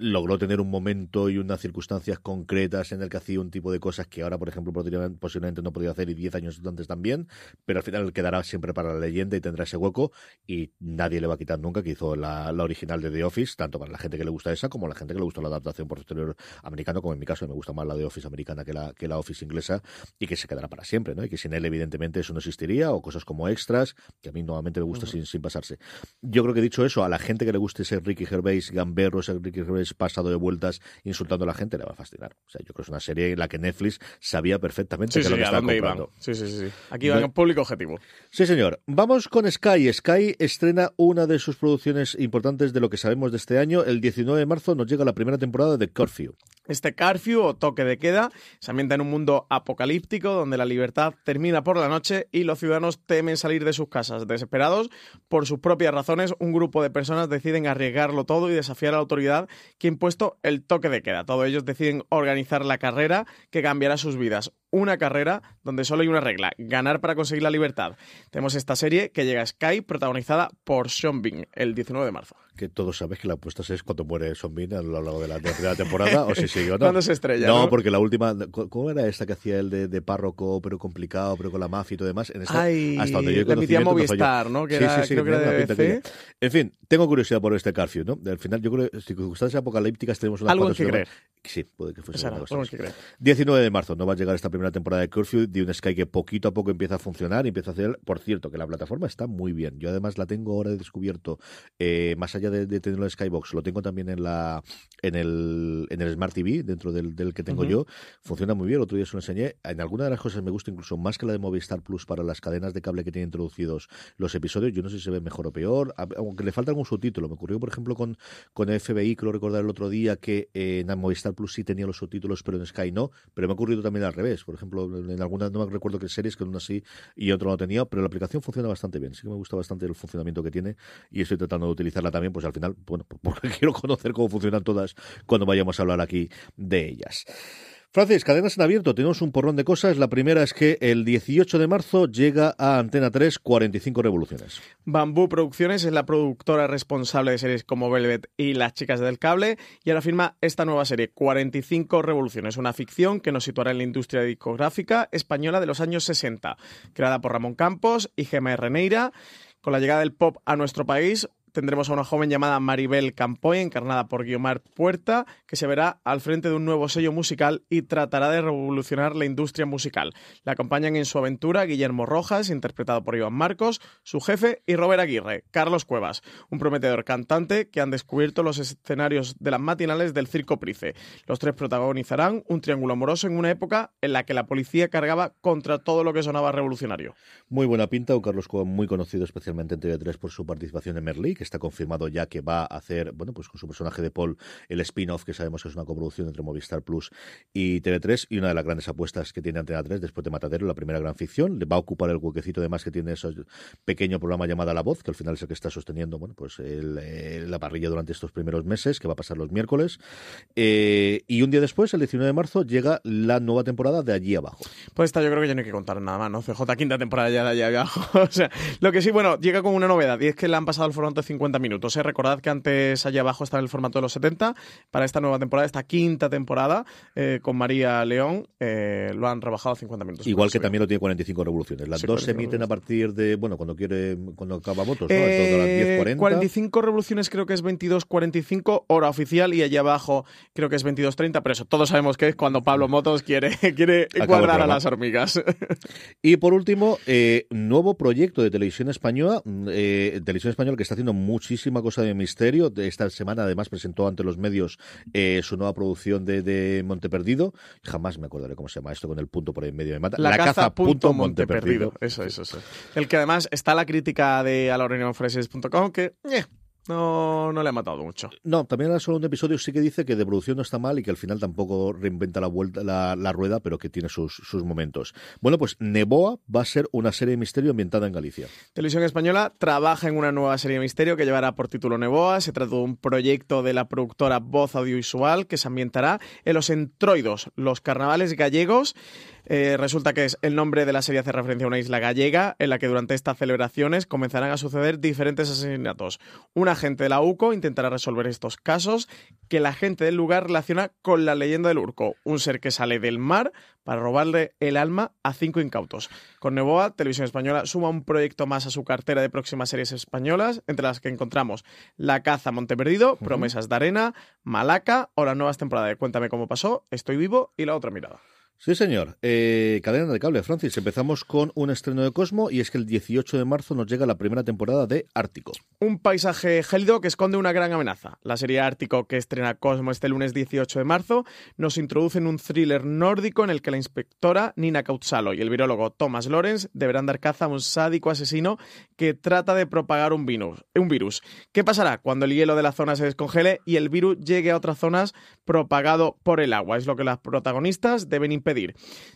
logró tener un momento y unas circunstancias concretas en el que hacía un tipo de cosas que ahora, por ejemplo, posiblemente no podía hacer y 10 años antes también, pero al final quedará siempre para la leyenda y tendrá ese hueco y nadie le va a quitar nunca que hizo la, la original de The Office, tanto para la gente que le gusta esa como la gente que le gustó la adaptación posterior americano, como en mi caso me gusta más la de Office americana que la, que la Office inglesa, y que se quedará para siempre, ¿no? Y que sin él, evidentemente, eso no existiría, o cosas como extras, que a mí nuevamente me gusta sin, sin pasarse. Yo creo que dicho eso, a la gente que le guste ese Ricky Gervais gamberro, ese Ricky Gervais pasado de vueltas insultando a la gente, le va a fascinar. O sea, yo creo que es una serie en la que Netflix sabía perfectamente Sí, que sí, lo que estaba comprando. Sí, sí, sí. Aquí van público objetivo. Sí, señor. Vamos con Sky. Sky estrena una de sus producciones importantes de lo que sabemos de este año. El 19 de marzo nos llega la primera temporada de Curfew. Este curfew toque de queda se ambienta en un mundo apocalíptico donde la libertad termina por la noche y los ciudadanos temen salir de sus casas. Desesperados por sus propias razones, un grupo de personas deciden arriesgarlo todo y desafiar a la autoridad que ha impuesto el toque de queda. Todos ellos deciden organizar la carrera que cambiará sus vidas. Una carrera donde solo hay una regla, ganar para conseguir la libertad. Tenemos esta serie que llega a Sky, protagonizada por Sean Bean, el 19 de marzo. Que todos sabes que la apuesta es cuando muere Son Bean a lo largo de la, de la primera temporada, o si sigue o no. Cuando se estrella, No, ¿no? porque la última. ¿Cómo era esta que hacía el de, de párroco, pero complicado, pero con la mafia y todo demás? En esta, Ay, hasta donde yo la emitía. Movistar, ¿no? Que sí, era- sí, sí, creo que era de una En fin, tengo curiosidad por este Curfew, ¿no? Al final, yo creo que circunstancias apocalípticas tenemos unas Algo que creer. Sí, puede que fuese Esa una cosa que creer. 19 de marzo no va a llegar esta primera temporada de Curfew de un Sky que poquito a poco empieza a funcionar y empieza a hacer, por cierto, que la plataforma está muy bien. Yo además la tengo ahora descubierto, eh, más allá de, de tenerlo en Skybox, lo tengo también en la en el, en el Smart TV, dentro del, del que tengo yo. Funciona muy bien, el otro día se lo enseñé. En alguna de las cosas me gusta incluso más que la de Movistar Plus para las cadenas de cable que tiene introducidos los episodios. Yo no sé si se ve mejor o peor, aunque le falta algún subtítulo. Me ocurrió, por ejemplo, con, con FBI, creo recordar el otro día que eh, en Movistar Plus sí tenía los subtítulos, pero en Sky no. Pero me ha ocurrido también al revés. Por ejemplo, en algunas no recuerdo qué series, que en una sí y otra no tenía, pero la aplicación funciona bastante bien. Sí que me gusta bastante el funcionamiento que tiene y estoy tratando de utilizarla también, pues al final, bueno, (laughs) porque quiero conocer cómo funcionan todas cuando vayamos a hablar aquí de ellas. Francis, cadenas en abierto, tenemos un porrón de cosas. La primera es que el 18 de marzo llega a Antena 3 45 revoluciones. Bambú Producciones es la productora responsable de series como Velvet y Las chicas del cable y ahora firma esta nueva serie, 45 Revoluciones, una ficción que nos situará en la industria discográfica española de los años 60, creada por Ramón Campos y Gemma Reneira. Con la llegada del pop a nuestro país, tendremos a una joven llamada Maribel Campoy, encarnada por Guiomar Puerta, que se verá al frente de un nuevo sello musical y tratará de revolucionar la industria musical. La acompañan en su aventura Guillermo Rojas, interpretado por Iván Marcos, su jefe, y Robert Aguirre, Carlos Cuevas, un prometedor cantante que han descubierto los escenarios de las matinales del Circo Price. Los tres protagonizarán un triángulo amoroso en una época en la que la policía cargaba contra todo lo que sonaba revolucionario. Muy buena pinta, un Carlos Cueva muy conocido especialmente en TV3 por su participación en Merlí, que está confirmado ya que va a hacer, bueno, pues con su personaje de Paul, el spin-off que sabemos que es una coproducción entre Movistar Plus y TV3 y una de las grandes apuestas que tiene Antena 3 después de Matadero, la primera gran ficción, le va a ocupar el huequecito además que tiene ese pequeño programa llamado La Voz, que al final es el que está sosteniendo, bueno, pues eh, la parrilla durante estos primeros meses, que va a pasar los miércoles. Eh, y un día después, el 19 de marzo, llega la nueva temporada de Allí Abajo. Pues esta yo creo que ya no hay que contar nada más, ¿no? CJ quinta temporada ya de allá abajo. (laughs) o sea, lo que sí, bueno, llega con una novedad y es que le han pasado formato de 50 minutos. ¿eh? Recordad que antes allá abajo estaba el formato de los 70. Para esta nueva temporada, esta quinta temporada, eh, con María León, eh, lo han rebajado a 50 minutos. Igual que también lo tiene 45 revoluciones. Las Sí, dos se 45 emiten a partir de, bueno, cuando quiere, cuando acaba votos, ¿no? Esto de las Eh, 10.40. 45 revoluciones creo que es 22.45 hora oficial y allá abajo creo que es 22.30, pero eso todos sabemos que es cuando Pablo Motos quiere, (laughs) quiere guardar a las hormigas. (laughs) Y por último, nuevo proyecto de televisión española, mm, televisión española que está haciendo muchísima cosa de misterio. Esta semana además presentó ante los medios eh, su nueva producción de, de Monte Perdido. Jamás me acordaré cómo se llama esto con el punto por en medio de mata. La, caza, punto Monte Monteperdido. Perdido. Eso, eso, eso. El que además está la crítica de alorinoFreses.com que eh, no, no le ha matado mucho. No, también era solo un episodio, sí que dice que de producción no está mal y que al final tampoco reinventa la vuelta la, la rueda, pero que tiene sus, sus momentos. Bueno, pues Neboa va a ser una serie de misterio ambientada en Galicia. Televisión Española trabaja en una nueva serie de misterio que llevará por título Neboa. Se trata de un proyecto de la productora Voz Audiovisual que se ambientará en los entroidos, los carnavales gallegos. Eh, resulta que es el nombre de la serie hace referencia a una isla gallega en la que durante estas celebraciones comenzarán a suceder diferentes asesinatos. Un agente de la UCO intentará resolver estos casos que la gente del lugar relaciona con la leyenda del Urco, un ser que sale del mar para robarle el alma a cinco incautos. Con Neboa, Televisión Española suma un proyecto más a su cartera de próximas series españolas, entre las que encontramos La Caza Monteperdido, Promesas de Arena, Malaca o las nuevas temporadas de Cuéntame cómo pasó, Estoy vivo y La otra mirada. Sí, señor. Eh, cadena de cable, Francis. Empezamos con un estreno de Cosmo y es que el 18 de marzo nos llega la primera temporada de Ártico. Un paisaje gélido que esconde una gran amenaza. La serie Ártico que estrena Cosmo este lunes 18 de marzo nos introduce en un thriller nórdico en el que la inspectora Nina Cautzalo y el virólogo Thomas Lorenz deberán dar caza a un sádico asesino que trata de propagar un virus. Un virus. ¿Qué pasará cuando el hielo de la zona se descongele y el virus llegue a otras zonas propagado por el agua? Es lo que las protagonistas deben impedir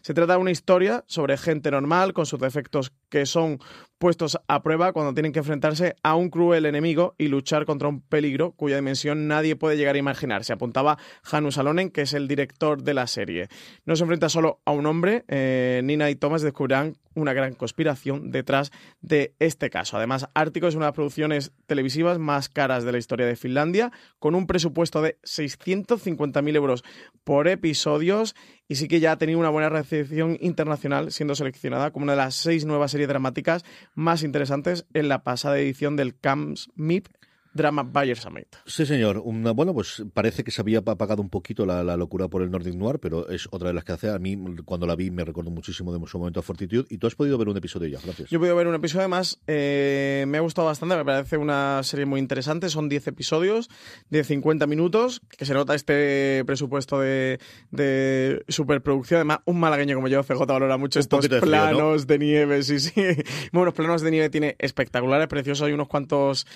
se trata de una historia sobre gente normal con sus defectos que son puestos a prueba cuando tienen que enfrentarse a un cruel enemigo y luchar contra un peligro cuya dimensión nadie puede llegar a imaginar. Se apuntaba Hannu Salonen, que es el director de la serie. No se enfrenta solo a un hombre, eh, Nina y Thomas descubrirán una gran conspiración detrás de este caso. Además, Ártico es una de las producciones televisivas más caras de la historia de Finlandia, con un presupuesto de 650.000 euros por episodios y sí que ya ha tenido una buena recepción internacional, siendo seleccionada como una de las seis nuevas series dramáticas más interesantes en la pasada edición del Camps MIP Drama Bayer Summit. Sí, señor. Una, bueno, pues parece que se había apagado un poquito la, locura por el Nordic Noir, pero es otra de las que hace. A mí, cuando la vi, me recuerdo muchísimo de su momento a Fortitude. Y tú has podido ver un episodio ya, gracias. Yo he podido ver un episodio más. Eh, me ha gustado bastante, me parece una serie muy interesante. Son 10 episodios de 50 minutos, que se nota este presupuesto de, de superproducción. Además, un malagueño como yo, CJ, valora mucho estos planos de nieve. Sí, sí. (laughs) Bueno, los planos de nieve tiene espectaculares, preciosos. Hay unos cuantos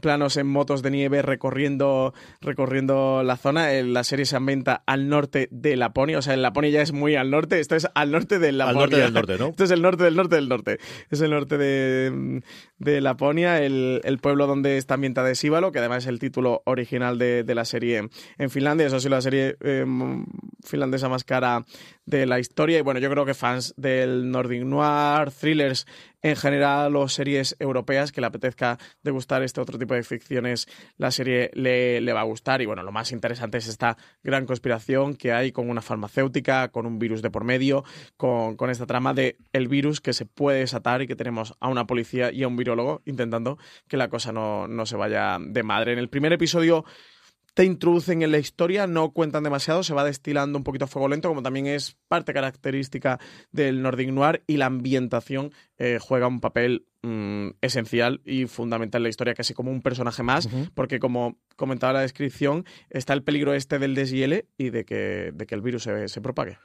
planos en motos de nieve recorriendo, recorriendo la zona. La serie se ambienta al norte de Laponia, o sea, Laponia ya es muy al norte, esto es al norte de Laponia. Al norte del norte, ¿no? (laughs) Esto es el norte del norte del norte. Es el norte de, de Laponia, el, el, pueblo donde está ambientada de Síbalo, que además es el título original de, de la serie en Finlandia. Eso ha sido la serie em, finlandesa más cara de la historia. Y bueno, yo creo que fans del Nordic Noir, thrillers en general o series europeas que le apetezca degustar este otro tipo de ficciones, la serie le, va a gustar. Y bueno, lo más interesante es esta gran conspiración que hay con una farmacéutica, con un virus de por medio, con, esta trama de el virus que se puede desatar y que tenemos a una policía y a un virólogo intentando que la cosa no se vaya de madre. En el primer episodio te introducen en la historia, no cuentan demasiado, se va destilando un poquito a fuego lento, como también es parte característica del Nordic Noir, y la ambientación eh, juega un papel mm, esencial y fundamental en la historia, casi como un personaje más, porque como comentaba la descripción, está el peligro este del deshiele y de que, de que el virus se, se propague.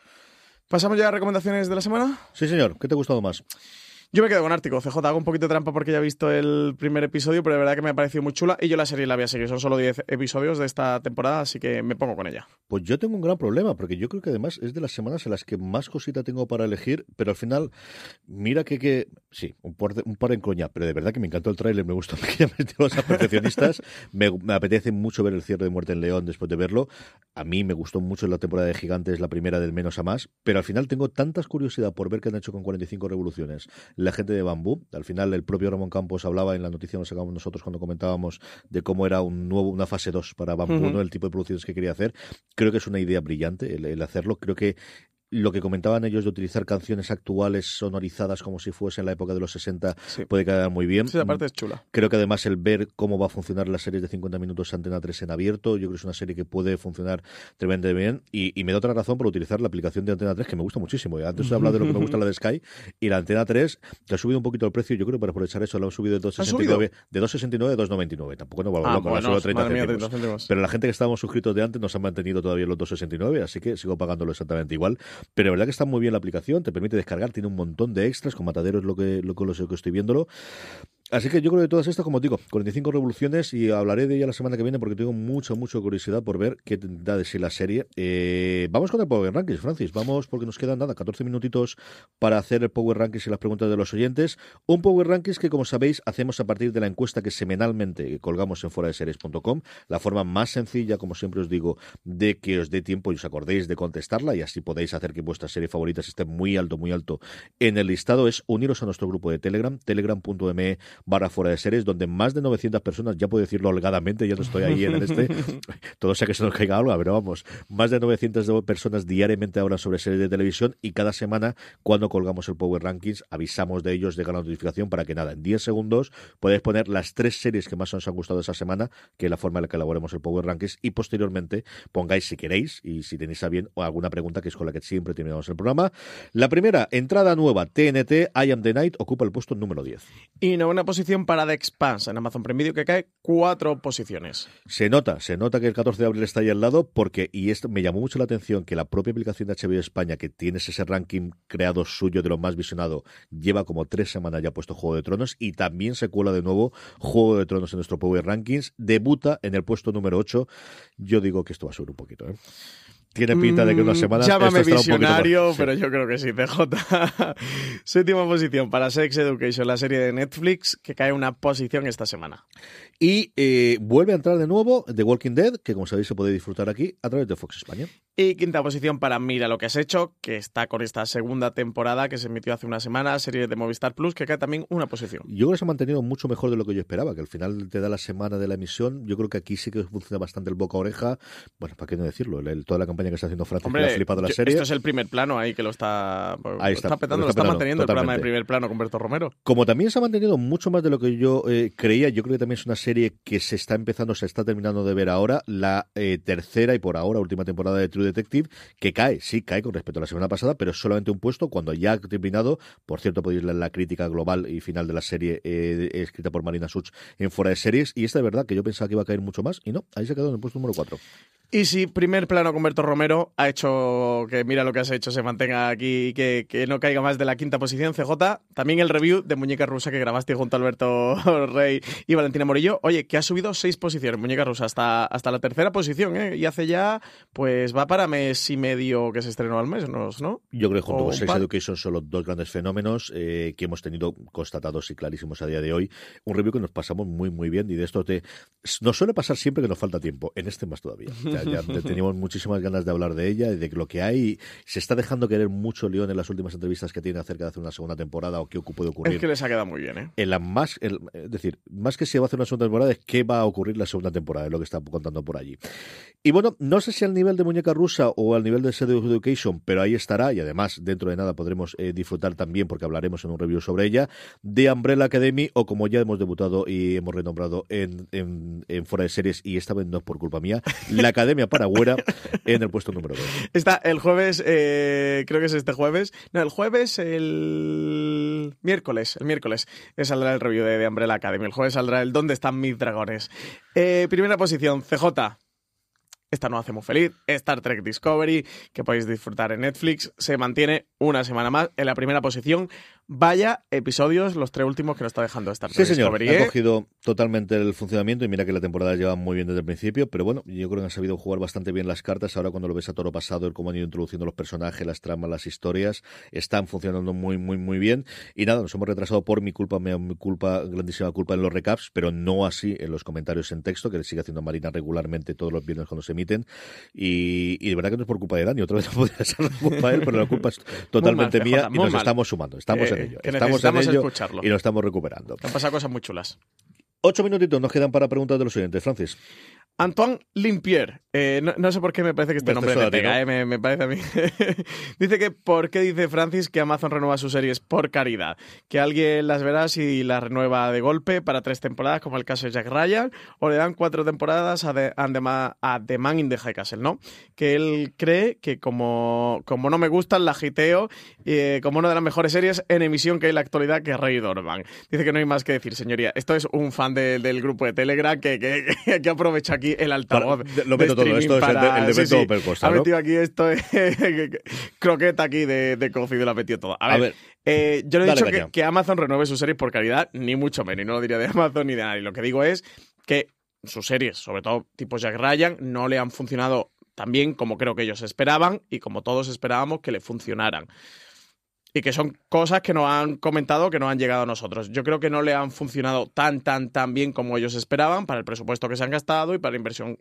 ¿Pasamos ya a recomendaciones de la semana? Sí, señor. ¿Qué te ha gustado más? Yo me quedo con Ártico. CJ hago un poquito de trampa porque ya he visto el primer episodio, pero de verdad que me ha parecido muy chula y yo la serie la voy a seguir. Son solo 10 episodios de esta temporada, así que me pongo con ella. Pues yo tengo un gran problema, porque yo creo que además es de las semanas en las que más cosita tengo para elegir, pero al final, mira que, que sí, un par, un par en coña, pero de verdad que me encantó el tráiler, me gustó (laughs) a perfeccionistas, me, me apetece mucho ver el cierre de Muerte en León después de verlo. A mí me gustó mucho la temporada de Gigantes, la primera del menos a más, pero al final tengo tantas curiosidad por ver qué han hecho con 45 revoluciones la gente de Bambú al final, el propio Ramón Campos hablaba en la noticia que nos sacamos nosotros cuando comentábamos de cómo era un nuevo, una fase 2 para Bambú, el tipo de producciones que quería hacer. Creo que es una idea brillante el hacerlo. Creo que lo que comentaban ellos de utilizar canciones actuales sonorizadas como si fuese en la época de los 60 puede quedar muy bien. Sí, aparte es chula. Creo que además el ver cómo va a funcionar las series de 50 minutos Antena 3 en abierto, yo creo que es una serie que puede funcionar tremendamente bien y, me da otra razón por utilizar la aplicación de Antena 3 que me gusta muchísimo. Antes he hablado de lo que me gusta la de Sky y la Antena 3 que ha subido un poquito el precio, yo creo para aprovechar eso lo han subido de 2,69 de 2,69 a 2,99. Tampoco no va a loco, solo 30 céntimos. Pero la gente que estábamos suscritos de antes nos ha mantenido todavía los 2,69, así que sigo pagándolo exactamente igual. Pero la verdad que está muy bien la aplicación, te permite descargar, tiene un montón de extras, con mataderos lo que, lo, lo que estoy viéndolo. Así que yo creo que todas estas, como digo, 45 revoluciones y hablaré de ella la semana que viene porque tengo mucha, mucha curiosidad por ver qué da de sí la serie. Eh, vamos con el Power Rankings, Francis. Vamos porque nos quedan nada, 14 minutitos para hacer el Power Rankings y las preguntas de los oyentes. Un Power Rankings que, como sabéis, hacemos a partir de la encuesta que semanalmente colgamos en foradeseries.com. La forma más sencilla, como siempre os digo, de que os dé tiempo y os acordéis de contestarla y así podéis hacer que vuestras series favoritas estén muy alto, muy alto en el listado es uniros a nuestro grupo de Telegram, telegram.me barra fuera de series, donde más de 900 personas, ya puedo decirlo holgadamente, ya no estoy ahí en este, (laughs) todo sea que se nos caiga algo, pero vamos, más de 900 personas diariamente hablan sobre series de televisión y cada semana, cuando colgamos el Power Rankings, avisamos de ellos, llega la notificación para que nada, en 10 segundos podéis poner las tres series que más os han gustado esa semana, que es la forma en la que elaboremos el Power Rankings, y posteriormente pongáis si queréis y si tenéis a bien o alguna pregunta que es con la que siempre terminamos el programa. La primera, entrada nueva, TNT, I Am The Night, ocupa el puesto número 10. Y novena posición para The Expanse en Amazon Prime que cae cuatro posiciones. Se nota, se nota que el 14 de abril está ahí al lado, porque, y esto me llamó mucho la atención, que la propia aplicación de HBO España, que tiene ese ranking creado suyo de lo más visionado, lleva como tres semanas ya puesto Juego de Tronos, y también se cuela de nuevo Juego de Tronos en nuestro Power Rankings, debuta en el puesto número 8. Yo digo que esto va a subir un poquito, ¿eh? Tiene pinta de que una semana. Llámame visionario, pero yo creo que sí, CJ. (laughs) Séptima posición para Sex Education, la serie de Netflix, que cae una posición esta semana. Y eh, vuelve a entrar de nuevo The Walking Dead, que como sabéis se puede disfrutar aquí a través de Fox España. Y quinta posición para Mira lo que has hecho, que está con esta segunda temporada que se emitió hace una semana, serie de Movistar Plus, que cae también una posición. Yo creo que se ha mantenido mucho mejor de lo que yo esperaba, que al final te da la semana de la emisión. Yo creo que aquí sí que funciona bastante el boca a oreja. Bueno, ¿para qué no decirlo? toda la campaña que está haciendo Francis Hombre, ha flipado la serie. Esto es el primer plano ahí que lo está, ahí está, está petando, lo está, manteniendo el programa de primer plano con Berto Romero. Como también se ha mantenido mucho más de lo que yo eh, creía, yo creo que también es una serie que se está empezando, se está terminando de ver ahora, la eh, tercera y por ahora última temporada de True Detective, que cae, sí cae con respecto a la semana pasada, pero es solamente un puesto cuando ya ha terminado. Por cierto, podéis leer la crítica global y final de la serie eh, escrita por Marina Such en Fuera de Series. Y esta de verdad que yo pensaba que iba a caer mucho más y no, ahí se ha quedado en el puesto número 4. Y si primer plano con Berto Romero ha hecho que mira lo que has hecho, se mantenga aquí y que, que, no caiga más de la quinta posición, CJ, también el review de Muñeca Rusa que grabaste junto a Alberto (laughs) Rey y Valentina Morillo, oye, que ha subido seis posiciones, Muñeca Rusa, hasta, hasta la tercera posición, ¿eh? Y hace ya, pues va para mes y medio que se estrenó al mes, ¿no? Yo creo que junto con Sex Education son los dos grandes fenómenos eh, que hemos tenido constatados y clarísimos a día de hoy. Un review que nos pasamos muy, muy bien y de esto te... nos suele pasar siempre que nos falta tiempo, en este más todavía. (laughs) ya, (laughs) teníamos muchísimas ganas de hablar de ella y de lo que hay. Se está dejando querer mucho León en las últimas entrevistas que tiene acerca de hacer una segunda temporada o qué puede ocurrir. Es que les ha quedado muy bien, ¿eh? En la más, es decir, más que si va a hacer una segunda temporada, es qué va a ocurrir la segunda temporada, es lo que está contando por allí. Y bueno, no sé si al nivel de Muñeca Rusa o al nivel de Seduce Education, pero ahí estará y además dentro de nada podremos eh, disfrutar también, porque hablaremos en un review sobre ella, de Umbrella Academy o como ya hemos debutado y hemos renombrado en, en, en fuera de series y esta vez no es por culpa mía, la Academia (laughs) Paragüera en el puesto número 2. Está el jueves, eh, creo que es este jueves, no, el jueves, el miércoles, el miércoles saldrá el review de, de Umbrella Academy, el jueves saldrá el ¿Dónde están mis dragones? Eh, primera posición, CJ. Esta no hacemos feliz. Star Trek Discovery, que podéis disfrutar en Netflix, se mantiene una semana más en la primera posición. Vaya episodios, los tres últimos que nos está dejando Star Trek sí, señor. Ha ¿eh? cogido totalmente el funcionamiento y mira que la temporada lleva muy bien desde el principio, pero bueno, yo creo que han sabido jugar bastante bien las cartas. Ahora cuando lo ves a toro pasado, el cómo han ido introduciendo los personajes, las tramas, las historias, están funcionando muy, muy, muy bien. Y nada, nos hemos retrasado por mi culpa, mi culpa, grandísima culpa en los recaps, pero no así en los comentarios en texto, que le sigue haciendo Marina regularmente todos los viernes cuando se emiten. Y, y de verdad que no es por culpa de Dani, otra vez (laughs) podría ser la culpa de él, pero la culpa es totalmente mía y nos mal. estamos sumando, estamos Eh, en ello. que Estamos en necesitamos ello escucharlo. y lo estamos recuperando. Han pasado cosas muy chulas. Ocho minutitos nos quedan para preguntas de los oyentes, Francis. Antoine Limpier. Eh, no, no sé por qué me parece que este nombre me pega, eh, me, me parece a mí. (laughs) dice que por qué dice Francis que Amazon renueva sus series por caridad. Que alguien las verá si las renueva de golpe para tres temporadas, como el caso de Jack Ryan, o le dan cuatro temporadas a The, a The Man in the High Castle, ¿no? Que él cree que como, como no me gustan, la giteo eh, como una de las mejores series en emisión que hay en la actualidad, que es Rey Dorman. Dice que no hay más que decir, señoría. Esto es un fan de- del grupo de Telegram que, que, (laughs) que aprovecha aquí el altavoz. Para- lo meto de todo, esto es el de- el de sí, Ha ¿no? metido aquí esto, (laughs) croqueta aquí de, de y lo ha metido todo. A ver, A ver. Eh, yo no he dicho que, que Amazon renueve sus series por calidad, ni mucho menos. Y no lo diría de (laughs) Amazon ni de nadie. Lo que digo es que sus series, sobre todo tipo Jack Ryan, no le han funcionado tan bien como creo que ellos esperaban y como todos esperábamos que le funcionaran. Y que son cosas que nos han comentado que no han llegado a nosotros. Yo creo que no le han funcionado tan, tan, tan bien como ellos esperaban para el presupuesto que se han gastado y para la inversión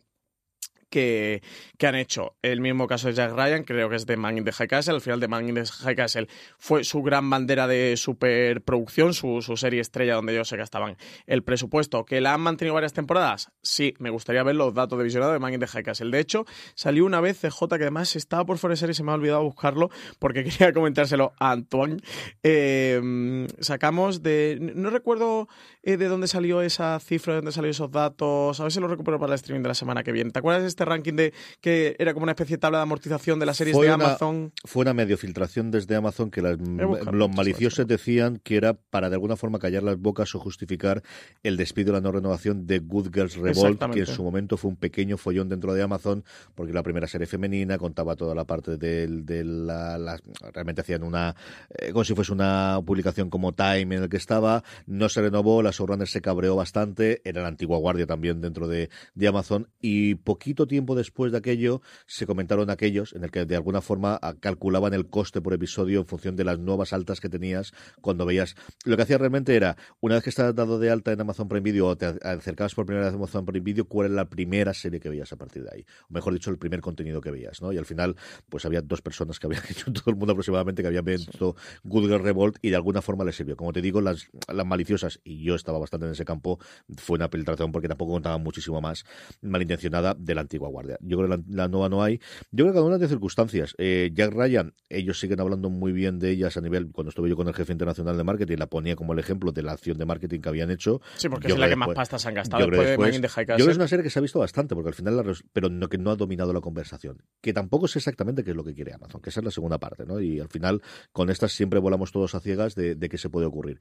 que, que han hecho. El mismo caso de Jack Ryan, creo que es de Man in the High Castle. Al final de Man in the High Castle fue su gran bandera de superproducción, su, su serie estrella donde ellos se gastaban el presupuesto. ¿Que la han mantenido varias temporadas? Sí, me gustaría ver los datos de visionado de Man in the High Castle. De hecho, salió una vez CJ que además estaba por serie y se me ha olvidado buscarlo porque (laughs) quería comentárselo a Antoine. Eh, sacamos de... No recuerdo eh, de dónde salió esa cifra, de dónde salió esos datos. A ver si lo recupero para el streaming de la semana que viene. ¿Te acuerdas de este ranking de que era como una especie de tabla de amortización de las series Fue de una- Amazon? Fue una medio filtración desde Amazon que las- los maliciosos decían que era para de alguna forma callar las bocas o justificar el despido la no renovación de Good Girls Revolt, que en su momento fue un pequeño follón dentro de Amazon, porque la primera serie femenina contaba toda la parte de, de la, la- Realmente hacían una. eh, como si fuese una publicación como Time en el que estaba, no se renovó, la showrunner se cabreó bastante, era la antigua guardia también dentro de, de Amazon, y poquito tiempo después de aquello se comentaron aquellos en el que de alguna forma a- calculaban el coste por episodio en función de las nuevas altas que tenías cuando veías. Lo que hacía realmente era, una vez que estabas dado de alta en Amazon Prime Video o te acercabas por primera vez a Amazon Prime Video, cuál era la primera serie que veías a partir de ahí. O mejor dicho, el primer contenido que veías, ¿no? Y al final, pues había dos personas que habían (laughs) hecho todo el mundo aproximadamente que habían visto Good Girl Revolt y de alguna forma les sirvió. Como te digo, las, las maliciosas, y yo estaba bastante en ese campo, fue una filtración porque tampoco contaban muchísimo más malintencionada de la antigua guardia. Yo creo que la, la nueva no hay. Yo creo que cada una de circunstancias. Eh, Jack Ryan, ellos siguen hablando muy bien de ellas a nivel, cuando estuve yo con el jefe internacional de marketing, la ponía como el ejemplo de la acción de marketing que habían hecho. Sí, porque Yo es la que más pastas han gastado yo creo después de después- High yo creo que es una serie que se ha visto bastante, porque al final, la pero no, que no ha dominado la conversación. Que tampoco sé exactamente qué es lo que quiere Amazon, que esa es la segunda parte, ¿no? Y al final, con estas siempre volamos todos a ciegas de, de qué se puede ocurrir.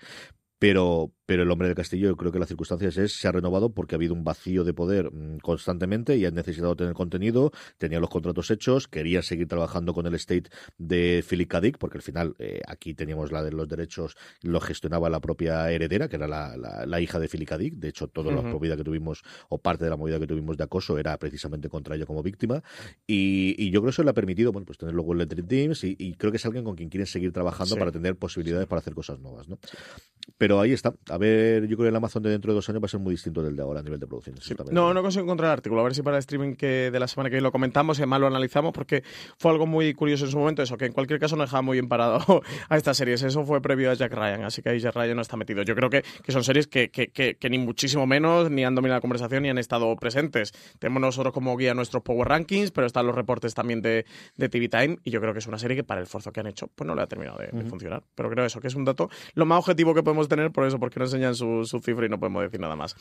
Pero, pero el hombre del castillo, yo creo que las circunstancias es, se ha renovado porque ha habido un vacío de poder mm, constantemente y han necesitado tener contenido, tenían los contratos hechos, querían seguir trabajando con el estate de Philip K. Dick, porque al final eh, aquí teníamos la de los derechos, lo gestionaba la propia heredera, que era la, la- la hija de Philip K. Dick. De hecho, toda la Ujú. movida que tuvimos, o parte de la movida que tuvimos de acoso, era precisamente contra ella como víctima. Y, y yo creo que eso le ha permitido, bueno, pues tener luego el Lettered Teams y, y creo que es alguien con quien quieren seguir trabajando Sí. para tener posibilidades para hacer cosas nuevas, ¿no? Pero ahí está. A ver, yo creo que el Amazon de dentro de dos años va a ser muy distinto del de ahora a nivel de producción. también. No, no consigo encontrar el artículo. A ver si para el streaming que de la semana que viene lo comentamos y además lo analizamos porque fue algo muy curioso en su momento. Eso, que en cualquier caso no dejaba muy bien parado (laughs) a estas series. Eso fue previo a Jack Ryan, así que ahí Jack Ryan no está metido. Yo creo que, que son series que, que, que, ni muchísimo menos ni han dominado la conversación ni han estado presentes. Tenemos nosotros como guía nuestros Power Rankings, pero están los reportes también de, de TV Time y yo creo que es una serie que para el esfuerzo que han hecho pues no le ha terminado de, de funcionar. Pero creo eso, que es un dato lo más objetivo que podemos tener por eso, porque no enseñan su, su cifra y no podemos decir nada más.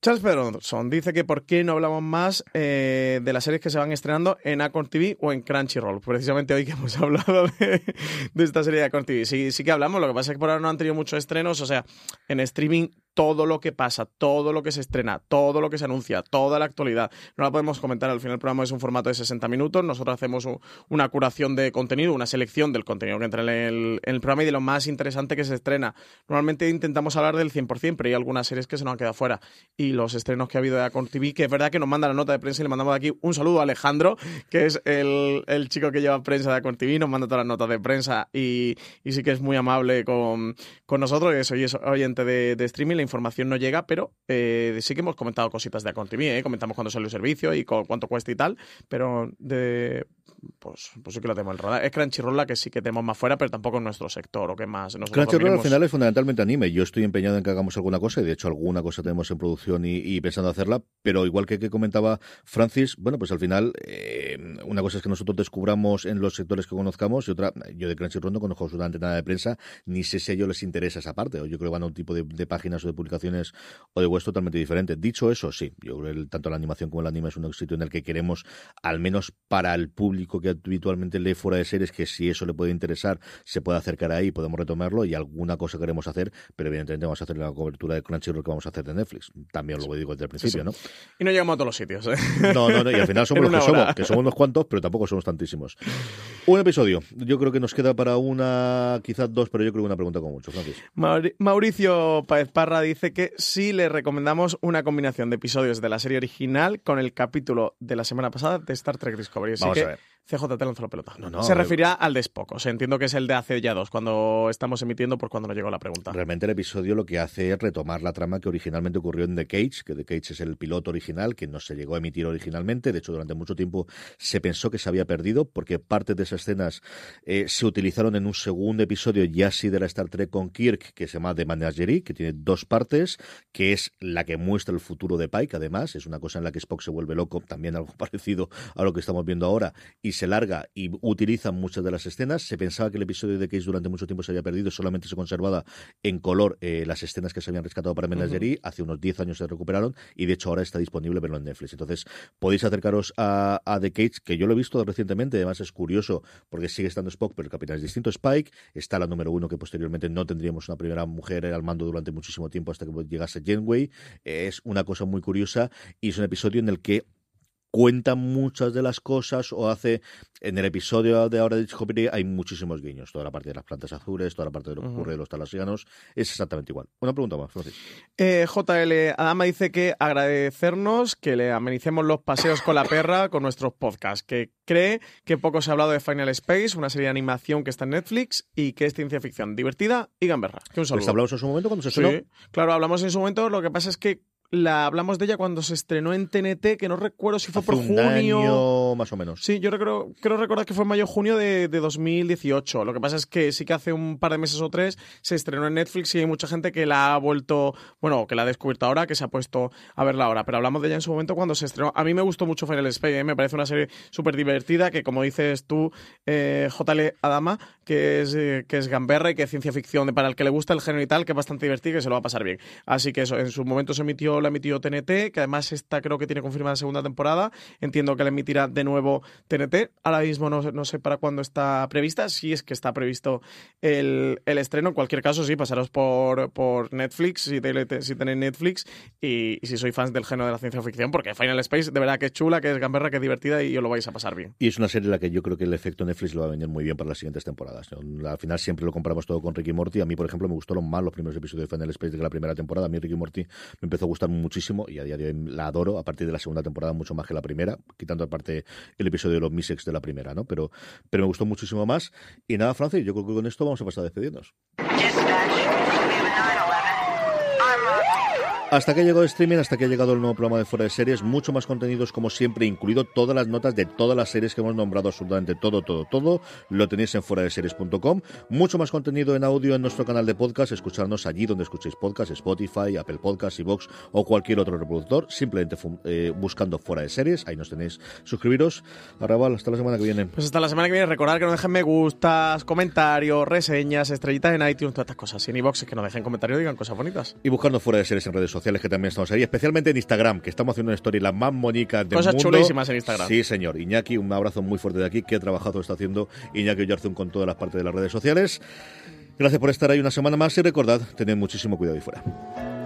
Charles Pedroson dice que por qué no hablamos más eh, de las series que se van estrenando en Acorn TV o en Crunchyroll. Precisamente hoy que hemos (laughs) hablado de, de esta serie de Acorn TV. Sí, sí que hablamos, lo que pasa es que por ahora no han tenido muchos estrenos. O sea, en streaming todo lo que pasa, todo lo que se estrena, todo lo que se anuncia, toda la actualidad. No la podemos comentar. Al final el programa es un formato de 60 minutos. Nosotros hacemos un- una curación de contenido, una selección del contenido que entra en el, en el programa y de lo más interesante que se estrena. Normalmente intentamos hablar del 100%, pero hay algunas series que se nos han quedado fuera. Y los estrenos que ha habido de Acorn TV, que es verdad que nos manda la nota de prensa y le mandamos de aquí un saludo a Alejandro, que es el, el chico que lleva prensa de Acorn TV, nos manda todas las notas de prensa y, y sí que es muy amable con, con nosotros, y eso, y es oyente de, de streaming, información no llega, pero eh, sí que hemos comentado cositas de Acorn TV, ¿eh? comentamos cuándo sale el servicio y cu- cuánto cuesta y tal, pero de pues, pues sí que lo tenemos el rodar. Es Crunchyroll la que sí que tenemos más fuera, pero tampoco en nuestro sector o que más. Nosotros Crunchyroll al final es fundamentalmente anime. Yo estoy empeñado en que hagamos alguna cosa y de hecho alguna cosa tenemos en producción y, y pensando hacerla, pero igual que, que comentaba Francis, bueno, pues al final eh, una cosa es que nosotros descubramos en los sectores que conozcamos y otra, yo de Crunchyroll no conozco absolutamente nada de prensa, ni sé si a ellos les interesa esa parte, o yo creo que van a un tipo de, de páginas o de publicaciones o de web totalmente diferente. Dicho eso, sí, yo creo que tanto la animación como el anime es un sitio en el que queremos, al menos para el público que habitualmente lee fuera de series, que si eso le puede interesar, se puede acercar ahí, podemos retomarlo y alguna cosa queremos hacer, pero evidentemente vamos a hacer la cobertura de Crunchyroll que vamos a hacer de Netflix. También lo digo desde el principio, ¿no? Y no llegamos a todos los sitios, ¿eh? No, no, no, y al final somos (laughs) los que somos, que somos unos cuantos, pero tampoco somos tantísimos. Un episodio. Yo creo que nos queda para una, quizás dos, pero yo creo que una pregunta con mucho, Francis. Mauricio Paez Parra dice que sí le recomendamos una combinación de episodios de la serie original con el capítulo de la semana pasada de Star Trek Discovery. Así Vamos que a ver. CJ te lanzó la pelota. No, no, Se eh. refería al de Spock. O sea, entiendo que es el de hace ya dos, cuando estamos emitiendo, por cuando nos llegó la pregunta. Realmente el episodio lo que hace es retomar la trama que originalmente ocurrió en The Cage, que The Cage es el piloto original, que no se llegó a emitir originalmente. De hecho, durante mucho tiempo se pensó que se había perdido, porque parte de esas escenas eh, se utilizaron en un segundo episodio ya sí de la Star Trek con Kirk, que se llama The Menagerie, que tiene dos partes, que es la que muestra el futuro de Pike, además. Es una cosa en la que Spock se vuelve loco, también algo (laughs) parecido a lo que estamos viendo ahora, y se larga y utilizan muchas de las escenas. Se pensaba que el episodio de Cage durante mucho tiempo se había perdido, solamente se conservaba en color eh, las escenas que se habían rescatado para Menagerie. Hace unos 10 años se recuperaron y de hecho ahora está disponible verlo en Netflix. Entonces podéis acercaros a, a The Cage, que yo lo he visto recientemente. Además es curioso porque sigue estando Spock, pero el capitán es distinto. Spike está la número uno, que posteriormente no tendríamos una primera mujer al mando durante muchísimo tiempo hasta que llegase Janeway. Es una cosa muy curiosa y es un episodio en el que cuenta muchas de las cosas o hace en el episodio de ahora de Discovery hay muchísimos guiños toda la parte de las plantas azules toda la parte de lo que ocurre de los talasianos es exactamente igual una pregunta más Francis Eh, JL Adama dice que agradecernos que le amenicemos los paseos con la perra (laughs) con nuestros podcasts, que cree que poco se ha hablado de Final Space, una serie de animación que está en Netflix y que es ciencia ficción divertida y gamberra. Que un saludo. pues hablamos en su momento cuando se Sí, claro, hablamos en su momento. Lo que pasa es que la hablamos de ella cuando se estrenó en TNT, que no recuerdo si fue Hace por un junio. año más o menos Sí, yo creo, creo recordar que fue en mayo junio de, de 2018. Lo que pasa es que sí que hace un par de meses o tres se estrenó en Netflix y hay mucha gente que la ha vuelto, bueno, que la ha descubierto ahora, que se ha puesto a verla ahora. Pero hablamos de ella en su momento cuando se estrenó. A mí me gustó mucho Final Space, ¿eh? me parece una serie súper divertida que, como dices tú, eh, JL Adama, que es, eh, que es gamberra y que es ciencia ficción para el que le gusta el género y tal, que es bastante divertida y que se lo va a pasar bien. Así que eso, en su momento se emitió, la emitió TNT, que además esta creo que tiene confirmada segunda temporada. Entiendo que la emitirá de nuevo TNT. Ahora mismo no, no sé para cuándo está prevista, si es que está previsto el, el estreno. En cualquier caso, sí, pasaros por, por Netflix, si, te- si tenéis Netflix, y, si sois fans del género de la ciencia ficción, porque Final Space de verdad que es chula, que es gamberra, que es divertida y os lo vais a pasar bien. Y es una serie en la que yo creo que el efecto Netflix lo va a venir muy bien para las siguientes temporadas. Al final siempre lo comparamos todo con Ricky Morty. A mí, por ejemplo, me gustaron más los primeros episodios de Final Space de la primera temporada. A mí Ricky Morty me empezó a gustar muchísimo y a día de hoy la adoro a partir de la segunda temporada mucho más que la primera, quitando aparte el episodio de los Misex de la primera, ¿no? Pero, pero me gustó muchísimo más. Y nada, Francis, yo creo que con esto vamos a pasar a despedirnos. Hasta que ha llegado el streaming, hasta que ha llegado el nuevo programa de Fuera de Series, mucho más contenidos como siempre, incluido todas las notas de todas las series que hemos nombrado, absolutamente todo, todo, todo, lo tenéis en fuera de series.com. Mucho más contenido en audio en nuestro canal de podcast, escucharnos allí donde escuchéis podcast, Spotify, Apple Podcasts, Vox o cualquier otro reproductor, simplemente eh, buscando Fuera de Series, ahí nos tenéis. Suscribiros. Arrabal, hasta la semana que viene. Pues hasta la semana que viene, recordad que nos dejen me gustas, comentarios, reseñas, estrellitas en iTunes, todas estas cosas. Y en iVoox que nos dejen comentarios digan cosas bonitas. Y buscando Fuera de Series en redes sociales, que también estamos ahí, especialmente en Instagram, que estamos haciendo una story la más bonita del Cosas mundo. chulísimas en Instagram. Sí, señor. Iñaki, un abrazo muy fuerte de aquí. Qué trabajazo está haciendo Iñaki Oyarzún con todas las partes de las redes sociales. Gracias por estar ahí una semana más y recordad, tened muchísimo cuidado ahí fuera.